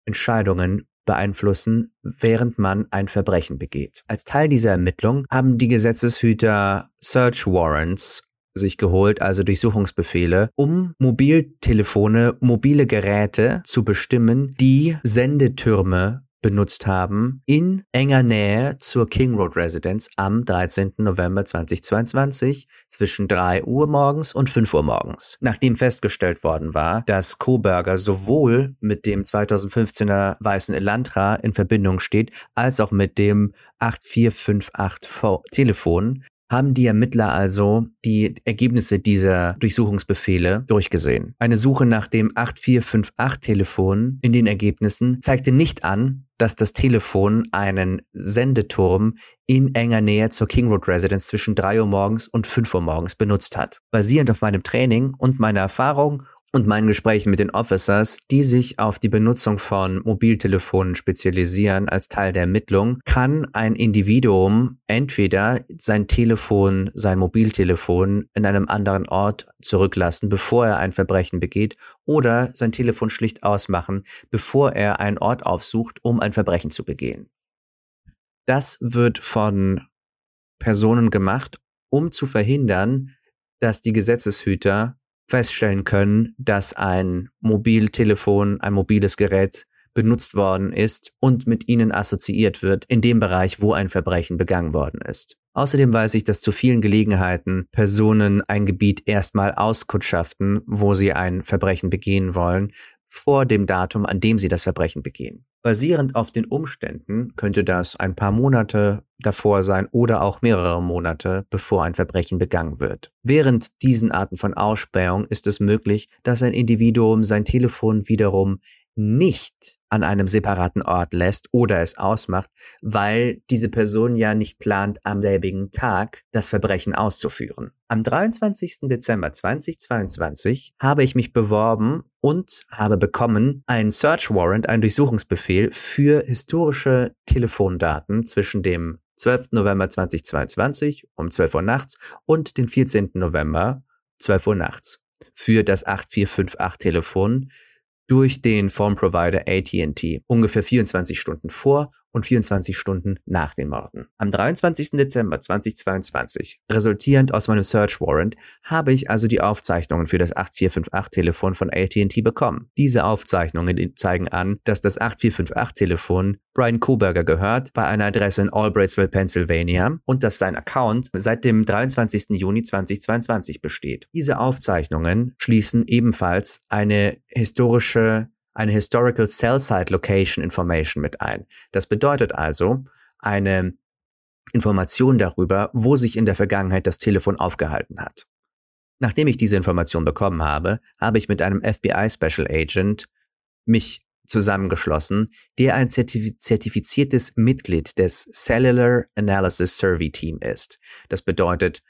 Entscheidungen beeinflussen, während man ein Verbrechen begeht. Als Teil dieser Ermittlung haben die Gesetzeshüter Search Warrants sich geholt, also Durchsuchungsbefehle, um Mobiltelefone, mobile Geräte zu bestimmen, die Sendetürme benutzt haben in enger Nähe zur King Road Residence am 13. November 2022 zwischen 3 Uhr morgens und 5 Uhr morgens. Nachdem festgestellt worden war, dass Coburger sowohl mit dem 2015er weißen Elantra in Verbindung steht, als auch mit dem 8458 Telefon, haben die Ermittler also die Ergebnisse dieser Durchsuchungsbefehle durchgesehen. Eine Suche nach dem 8458-Telefon in den Ergebnissen zeigte nicht an, dass das Telefon einen Sendeturm in enger Nähe zur King Road Residence zwischen 3 Uhr morgens und 5 Uhr morgens benutzt hat. Basierend auf meinem Training und meiner Erfahrung und meinen Gesprächen mit den Officers, die sich auf die Benutzung von Mobiltelefonen spezialisieren als Teil der Ermittlung, kann ein Individuum entweder sein Telefon, sein Mobiltelefon in einem anderen Ort zurücklassen, bevor er ein Verbrechen begeht, oder sein Telefon schlicht ausmachen, bevor er einen Ort aufsucht, um ein Verbrechen zu begehen. Das wird von Personen gemacht, um zu verhindern, dass die Gesetzeshüter feststellen können, dass ein Mobiltelefon, ein mobiles Gerät benutzt worden ist und mit ihnen assoziiert wird in dem Bereich, wo ein Verbrechen begangen worden ist. Außerdem weiß ich, dass zu vielen Gelegenheiten Personen ein Gebiet erstmal auskundschaften, wo sie ein Verbrechen begehen wollen, vor dem Datum, an dem sie das Verbrechen begehen. Basierend auf den Umständen könnte das ein paar Monate davor sein oder auch mehrere Monate, bevor ein Verbrechen begangen wird. Während diesen Arten von Ausspähung ist es möglich, dass ein Individuum sein Telefon wiederum nicht an einem separaten Ort lässt oder es ausmacht, weil diese Person ja nicht plant, am selbigen Tag das Verbrechen auszuführen. Am 23. Dezember 2022 habe ich mich beworben und habe bekommen einen Search Warrant, einen Durchsuchungsbefehl für historische Telefondaten zwischen dem 12. November 2022 um 12 Uhr nachts und den 14. November 12 Uhr nachts für das 8458 Telefon durch den Phone Provider AT&T ungefähr 24 Stunden vor und 24 Stunden nach den Morden. Am 23. Dezember 2022, resultierend aus meinem Search Warrant, habe ich also die Aufzeichnungen für das 8458-Telefon von AT&T bekommen. Diese Aufzeichnungen zeigen an, dass das 8458-Telefon Brian Koberger gehört, bei einer Adresse in Albrightsville, Pennsylvania, und dass sein Account seit dem 23. Juni 2022 besteht. Diese Aufzeichnungen schließen ebenfalls eine historische eine Historical Cell Site Location Information mit ein. Das bedeutet also eine Information darüber, wo sich in der Vergangenheit das Telefon aufgehalten hat. Nachdem ich diese Information bekommen habe, habe ich mit einem FBI Special Agent mich zusammengeschlossen, der ein zertifiziertes Mitglied des Cellular Analysis Survey Team ist. Das bedeutet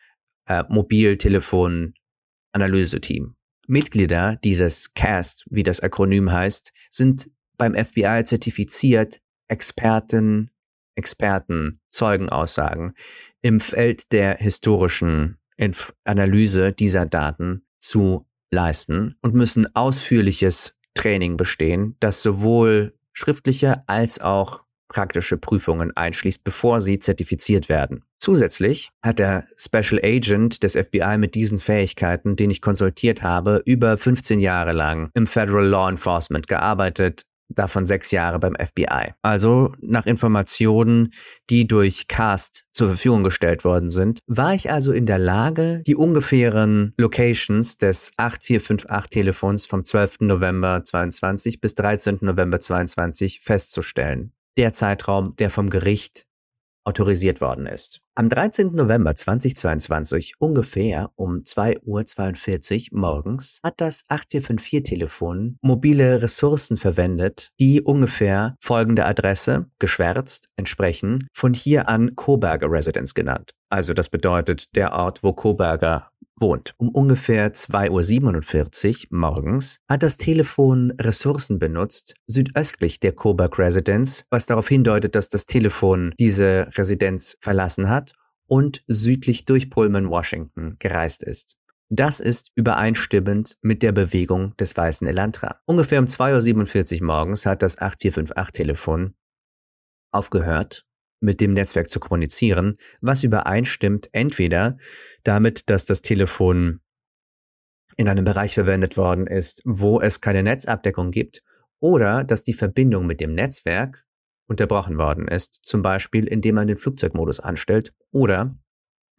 äh, Mobiltelefon-Analyse-Team. Mitglieder dieses CAST, wie das Akronym heißt, sind beim FBI zertifiziert, Experten, Experten, Zeugenaussagen im Feld der historischen Inf Analyse dieser Daten zu leisten und müssen ausführliches Training bestehen, das sowohl schriftliche als auch praktische Prüfungen einschließt, bevor sie zertifiziert werden. Zusätzlich hat der Special Agent des FBI mit diesen Fähigkeiten, den ich konsultiert habe, über 15 Jahre lang im Federal Law Enforcement gearbeitet, davon sechs Jahre beim FBI. Also nach Informationen, die durch Cast zur Verfügung gestellt worden sind, war ich also in der Lage, die ungefähren Locations des 8458-Telefons vom 12. November 22 bis 13. November 22 festzustellen. Der Zeitraum, der vom Gericht autorisiert worden ist. Am 13. November 2022, ungefähr um 2.42 Uhr morgens, hat das 8454-Telefon mobile Ressourcen verwendet, die ungefähr folgende Adresse, geschwärzt, entsprechen, von hier an Coburger Residence genannt. Also das bedeutet der Ort, wo Coburger wohnt. Um ungefähr 2.47 Uhr morgens hat das Telefon Ressourcen benutzt, südöstlich der Coburg Residence, was darauf hindeutet, dass das Telefon diese Residenz verlassen hat und südlich durch Pullman, Washington gereist ist. Das ist übereinstimmend mit der Bewegung des weißen Elantra. Ungefähr um 2.47 Uhr morgens hat das 8458-Telefon aufgehört mit dem Netzwerk zu kommunizieren, was übereinstimmt entweder damit, dass das Telefon in einem Bereich verwendet worden ist, wo es keine Netzabdeckung gibt, oder dass die Verbindung mit dem Netzwerk unterbrochen worden ist, zum Beispiel indem man den Flugzeugmodus anstellt, oder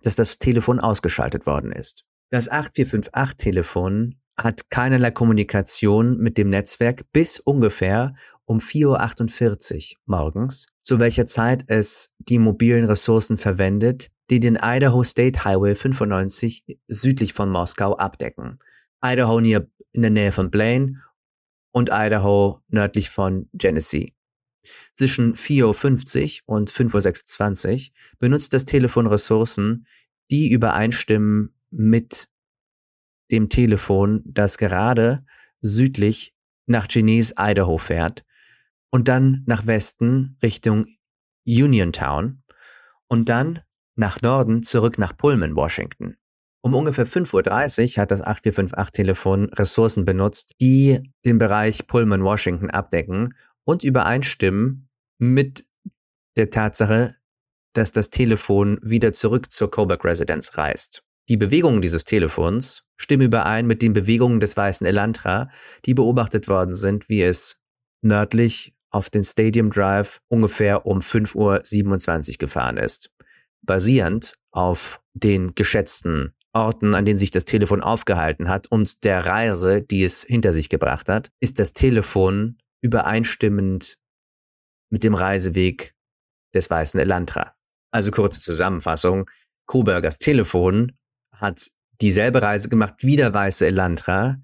dass das Telefon ausgeschaltet worden ist. Das 8458-Telefon hat keinerlei Kommunikation mit dem Netzwerk bis ungefähr um 4.48 Uhr morgens, zu welcher Zeit es die mobilen Ressourcen verwendet, die den Idaho State Highway 95 südlich von Moskau abdecken. Idaho in der Nähe von Blaine und Idaho nördlich von Genesee. Zwischen 4.50 Uhr und 5.26 Uhr benutzt das Telefon Ressourcen, die übereinstimmen mit dem Telefon, das gerade südlich nach Genesee, Idaho fährt und dann nach Westen Richtung Uniontown und dann nach Norden zurück nach Pullman, Washington. Um ungefähr 5.30 Uhr hat das 8458-Telefon Ressourcen benutzt, die den Bereich Pullman, Washington abdecken und übereinstimmen mit der Tatsache, dass das Telefon wieder zurück zur Coburg Residence reist. Die Bewegungen dieses Telefons stimmen überein mit den Bewegungen des weißen Elantra, die beobachtet worden sind, wie es nördlich auf den Stadium Drive ungefähr um 5.27 Uhr gefahren ist. Basierend auf den geschätzten Orten, an denen sich das Telefon aufgehalten hat und der Reise, die es hinter sich gebracht hat, ist das Telefon übereinstimmend mit dem Reiseweg des weißen Elantra. Also kurze Zusammenfassung. Kobergers Telefon hat dieselbe Reise gemacht wie der weiße Elantra,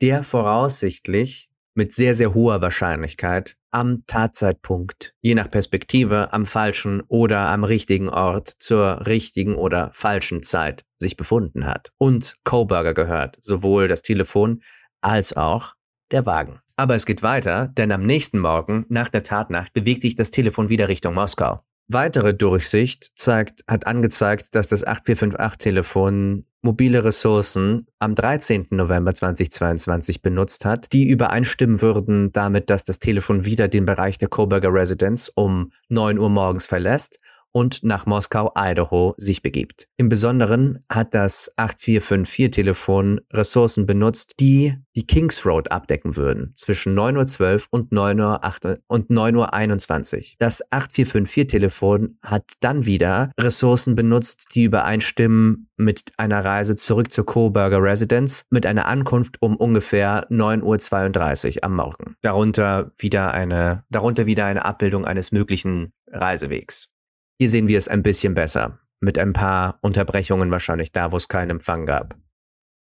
der voraussichtlich mit sehr, sehr hoher Wahrscheinlichkeit am Tatzeitpunkt, je nach Perspektive, am falschen oder am richtigen Ort zur richtigen oder falschen Zeit sich befunden hat. Und Coburger gehört sowohl das Telefon als auch der Wagen. Aber es geht weiter, denn am nächsten Morgen, nach der Tatnacht, bewegt sich das Telefon wieder Richtung Moskau. Weitere Durchsicht zeigt, hat angezeigt, dass das 8458-Telefon mobile Ressourcen am 13. November 2022 benutzt hat, die übereinstimmen würden damit, dass das Telefon wieder den Bereich der Coburger Residence um 9 Uhr morgens verlässt und nach Moskau, Idaho sich begibt. Im Besonderen hat das 8454-Telefon Ressourcen benutzt, die die Kings Road abdecken würden, zwischen 9.12 Uhr und 9.08 Uhr und 9.21 Uhr. Das 8454-Telefon hat dann wieder Ressourcen benutzt, die übereinstimmen mit einer Reise zurück zur Coburger Residence mit einer Ankunft um ungefähr 9.32 Uhr am Morgen. Darunter wieder eine, darunter wieder eine Abbildung eines möglichen Reisewegs. Hier sehen wir es ein bisschen besser, mit ein paar Unterbrechungen wahrscheinlich da, wo es keinen Empfang gab.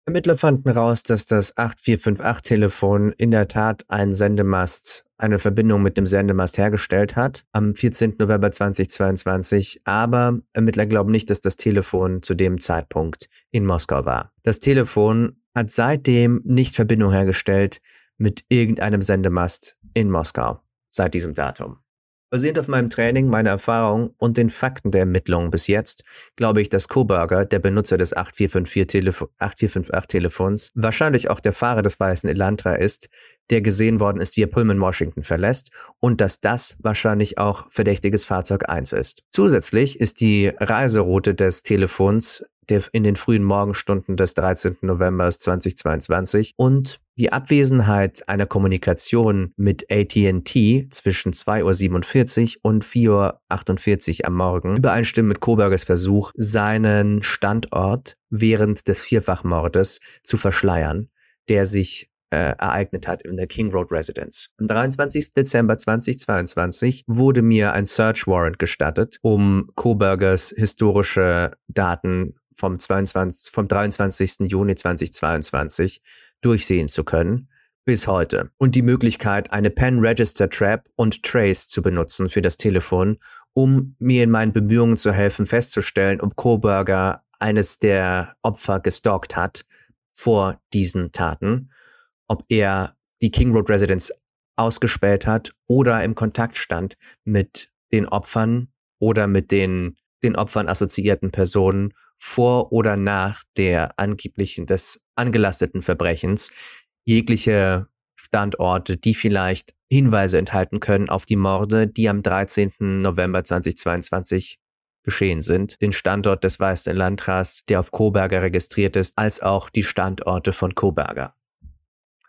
Ermittler fanden raus, dass das 8458-Telefon in der Tat einen Sendemast, eine Verbindung mit dem Sendemast hergestellt hat, am 14. November 2022, aber Ermittler glauben nicht, dass das Telefon zu dem Zeitpunkt in Moskau war. Das Telefon hat seitdem nicht Verbindung hergestellt mit irgendeinem Sendemast in Moskau, seit diesem Datum. Basierend auf meinem Training, meiner Erfahrung und den Fakten der Ermittlungen bis jetzt, glaube ich, dass Koberger, der Benutzer des 8458-Telefons, wahrscheinlich auch der Fahrer des weißen Elantra ist, der gesehen worden ist, wie er Pullman, Washington verlässt und dass das wahrscheinlich auch verdächtiges Fahrzeug 1 ist. Zusätzlich ist die Reiseroute des Telefons der, in den frühen Morgenstunden des 13. November 2022 und die Abwesenheit einer Kommunikation mit AT&T zwischen 2.47 Uhr und 4.48 Uhr am Morgen übereinstimmen mit Kobergers Versuch, seinen Standort während des Vierfachmordes zu verschleiern, der sich äh, ereignet hat in der King Road Residence. Am 23. Dezember 2022 wurde mir ein Search Warrant gestattet, um Kobergers historische Daten vom, 22, vom 23. Juni 2022 durchsehen zu können bis heute und die Möglichkeit, eine Pen Register Trap und Trace zu benutzen für das Telefon, um mir in meinen Bemühungen zu helfen, festzustellen, ob Koberger eines der Opfer gestalkt hat vor diesen Taten ob er die King Road Residence ausgespäht hat oder im Kontakt stand mit den Opfern oder mit den, den Opfern assoziierten Personen vor oder nach der angeblichen des angelasteten Verbrechens jegliche Standorte, die vielleicht Hinweise enthalten können auf die Morde, die am 13. November 2022 geschehen sind, den Standort des Weißen Landras, der auf Koberger registriert ist, als auch die Standorte von Koberger.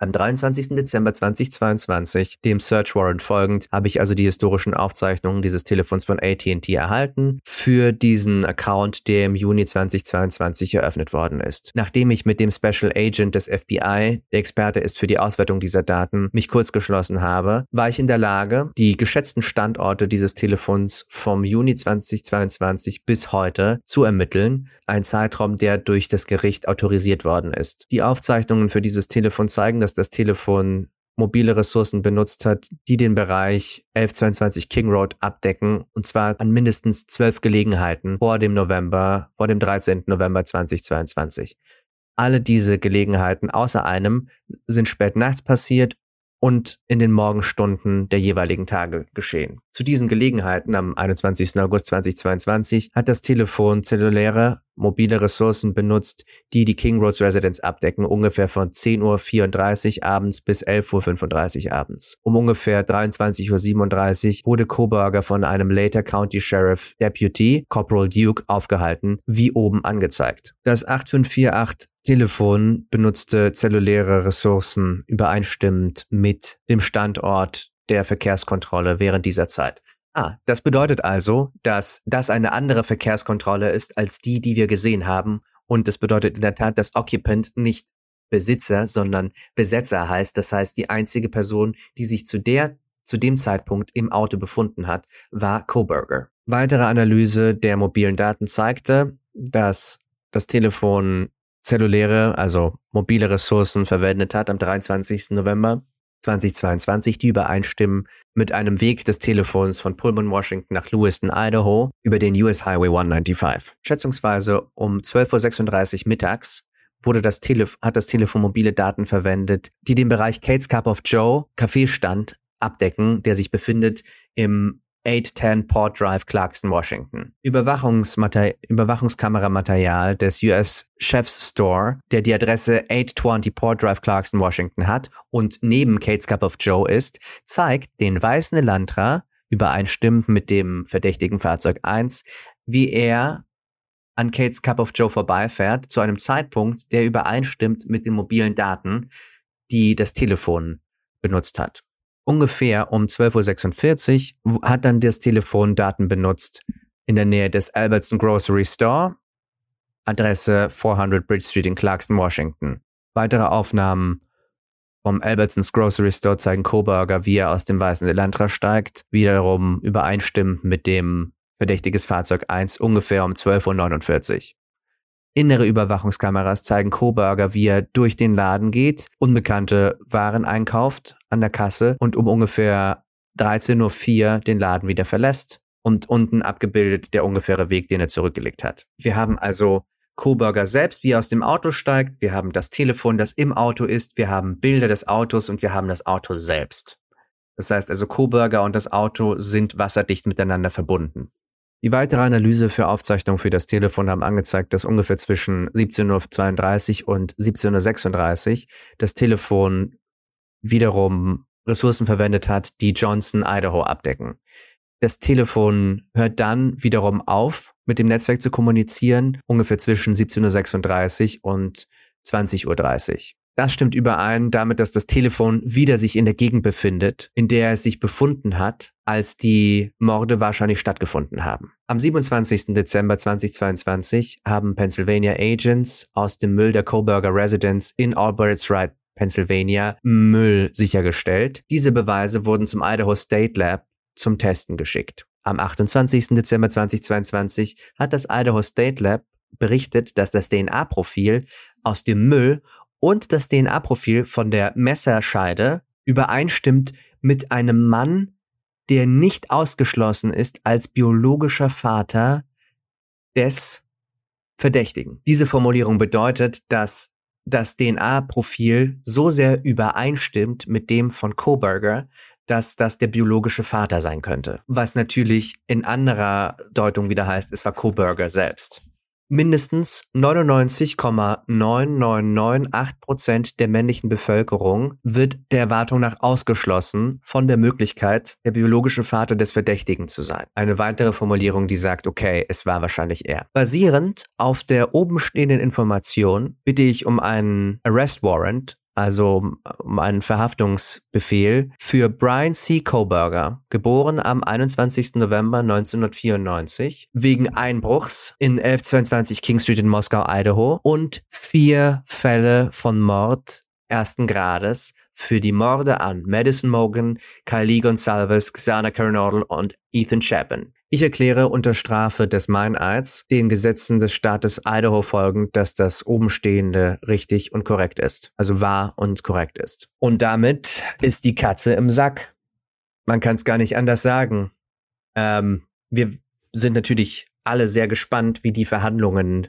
Am 23. Dezember 2022, dem Search Warrant folgend, habe ich also die historischen Aufzeichnungen dieses Telefons von AT&T erhalten für diesen Account, der im Juni 2022 eröffnet worden ist. Nachdem ich mit dem Special Agent des FBI, der Experte ist für die Auswertung dieser Daten, mich kurz geschlossen habe, war ich in der Lage, die geschätzten Standorte dieses Telefons vom Juni 2022 bis heute zu ermitteln, ein Zeitraum, der durch das Gericht autorisiert worden ist. Die Aufzeichnungen für dieses Telefon zeigen, dass dass das Telefon mobile Ressourcen benutzt hat, die den Bereich 1122 King Road abdecken, und zwar an mindestens zwölf Gelegenheiten vor dem November, vor dem 13. November 2022. Alle diese Gelegenheiten außer einem sind spät nachts passiert und in den Morgenstunden der jeweiligen Tage geschehen. Zu diesen Gelegenheiten am 21. August 2022 hat das Telefon zelluläre mobile Ressourcen benutzt, die die King Roads Residence abdecken, ungefähr von 10.34 Uhr abends bis 11.35 Uhr abends. Um ungefähr 23.37 Uhr wurde Coburger von einem Later County Sheriff Deputy, Corporal Duke, aufgehalten, wie oben angezeigt. Das 8548 Telefon benutzte zelluläre Ressourcen übereinstimmend mit dem Standort der Verkehrskontrolle während dieser Zeit. Ah, das bedeutet also, dass das eine andere Verkehrskontrolle ist als die, die wir gesehen haben. Und das bedeutet in der Tat, dass Occupant nicht Besitzer, sondern Besetzer heißt. Das heißt, die einzige Person, die sich zu der zu dem Zeitpunkt im Auto befunden hat, war Coburger. Weitere Analyse der mobilen Daten zeigte, dass das Telefon zelluläre, also mobile Ressourcen verwendet hat am 23. November 2022, die übereinstimmen mit einem Weg des Telefons von Pullman, Washington nach Lewiston, Idaho über den US Highway 195. Schätzungsweise um 12.36 Uhr mittags wurde das Telef hat das Telefon mobile Daten verwendet, die den Bereich Kate's Cup of Joe Kaffeestand abdecken, der sich befindet im 810 Port Drive, Clarkston, Washington. Überwachungskameramaterial des US Chef's Store, der die Adresse 820 Port Drive, Clarkston, Washington hat und neben Kate's Cup of Joe ist, zeigt den weißen Elantra übereinstimmend mit dem verdächtigen Fahrzeug 1, wie er an Kate's Cup of Joe vorbeifährt, zu einem Zeitpunkt, der übereinstimmt mit den mobilen Daten, die das Telefon benutzt hat ungefähr um 12.46 Uhr hat dann das Telefon Daten benutzt in der Nähe des Albertson Grocery Store, Adresse 400 Bridge Street in Clarkston, Washington. Weitere Aufnahmen vom Albertsons Grocery Store zeigen Coburger, wie er aus dem weißen Elantra steigt, wiederum übereinstimmt mit dem verdächtiges Fahrzeug 1 ungefähr um 12.49 Uhr. Innere Überwachungskameras zeigen Coburger, wie er durch den Laden geht, unbekannte Waren einkauft an der Kasse und um ungefähr 13.04 Uhr den Laden wieder verlässt und unten abgebildet der ungefähre Weg, den er zurückgelegt hat. Wir haben also Coburger selbst, wie er aus dem Auto steigt, wir haben das Telefon, das im Auto ist, wir haben Bilder des Autos und wir haben das Auto selbst. Das heißt also, Coburger und das Auto sind wasserdicht miteinander verbunden. Die weitere Analyse für Aufzeichnungen für das Telefon haben angezeigt, dass ungefähr zwischen 17.32 Uhr und 17.36 Uhr das Telefon wiederum Ressourcen verwendet hat, die Johnson, Idaho abdecken. Das Telefon hört dann wiederum auf, mit dem Netzwerk zu kommunizieren, ungefähr zwischen 17.36 Uhr und 20.30 Uhr. Das stimmt überein damit, dass das Telefon wieder sich in der Gegend befindet, in der es sich befunden hat, als die Morde wahrscheinlich stattgefunden haben. Am 27. Dezember 2022 haben Pennsylvania Agents aus dem Müll der Coburger Residence in Albert's Ride, Pennsylvania, Müll sichergestellt. Diese Beweise wurden zum Idaho State Lab zum Testen geschickt. Am 28. Dezember 2022 hat das Idaho State Lab berichtet, dass das DNA-Profil aus dem Müll und das DNA-Profil von der Messerscheide übereinstimmt mit einem Mann, der nicht ausgeschlossen ist als biologischer Vater des Verdächtigen. Diese Formulierung bedeutet, dass das DNA-Profil so sehr übereinstimmt mit dem von Koberger, dass das der biologische Vater sein könnte. Was natürlich in anderer Deutung wieder heißt, es war Koberger selbst. Mindestens 99,9998 Prozent der männlichen Bevölkerung wird der Erwartung nach ausgeschlossen von der Möglichkeit, der biologische Vater des Verdächtigen zu sein. Eine weitere Formulierung, die sagt, okay, es war wahrscheinlich er. Basierend auf der oben stehenden Information bitte ich um einen Arrest Warrant also um einen Verhaftungsbefehl für Brian C. Koberger, geboren am 21. November 1994, wegen Einbruchs in 1122 King Street in Moskau, Idaho und vier Fälle von Mord ersten Grades für die Morde an Madison Morgan, Kylie Gonsalves, Xana Kernodle und Ethan Chapin. Ich erkläre unter Strafe des Meineids den Gesetzen des Staates Idaho folgend, dass das obenstehende richtig und korrekt ist. Also wahr und korrekt ist. Und damit ist die Katze im Sack. Man kann es gar nicht anders sagen. Ähm, wir sind natürlich alle sehr gespannt, wie die Verhandlungen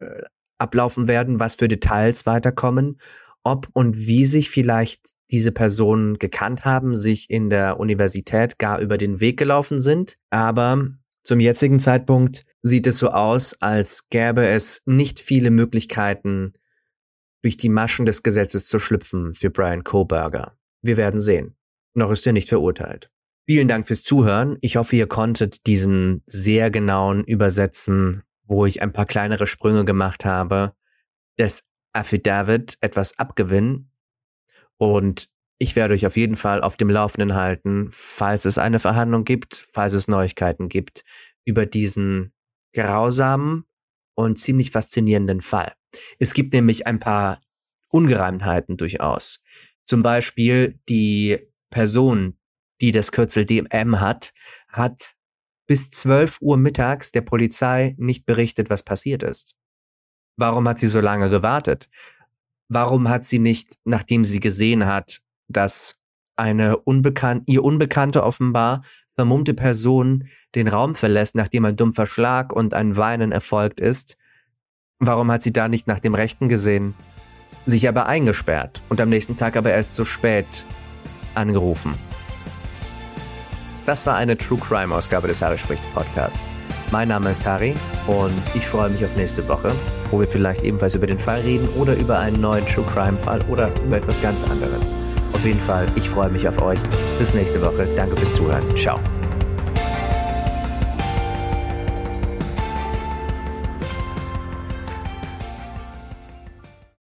äh, ablaufen werden, was für Details weiterkommen ob und wie sich vielleicht diese Personen gekannt haben, sich in der Universität gar über den Weg gelaufen sind. Aber zum jetzigen Zeitpunkt sieht es so aus, als gäbe es nicht viele Möglichkeiten, durch die Maschen des Gesetzes zu schlüpfen für Brian Koberger. Wir werden sehen. Noch ist er nicht verurteilt. Vielen Dank fürs Zuhören. Ich hoffe, ihr konntet diesen sehr genauen Übersetzen, wo ich ein paar kleinere Sprünge gemacht habe, des Affidavit etwas abgewinnen. Und ich werde euch auf jeden Fall auf dem Laufenden halten, falls es eine Verhandlung gibt, falls es Neuigkeiten gibt über diesen grausamen und ziemlich faszinierenden Fall. Es gibt nämlich ein paar Ungereimtheiten durchaus. Zum Beispiel die Person, die das Kürzel DM hat, hat bis 12 Uhr mittags der Polizei nicht berichtet, was passiert ist. Warum hat sie so lange gewartet? Warum hat sie nicht, nachdem sie gesehen hat, dass eine unbekannt, ihr Unbekannte offenbar vermummte Person den Raum verlässt, nachdem ein dumpfer Schlag und ein Weinen erfolgt ist, warum hat sie da nicht nach dem Rechten gesehen, sich aber eingesperrt und am nächsten Tag aber erst so spät angerufen? Das war eine True Crime Ausgabe des Harry spricht Podcast. Mein Name ist Harry und ich freue mich auf nächste Woche, wo wir vielleicht ebenfalls über den Fall reden oder über einen neuen True Crime Fall oder über etwas ganz anderes. Auf jeden Fall, ich freue mich auf euch. Bis nächste Woche. Danke fürs Zuhören. Ciao.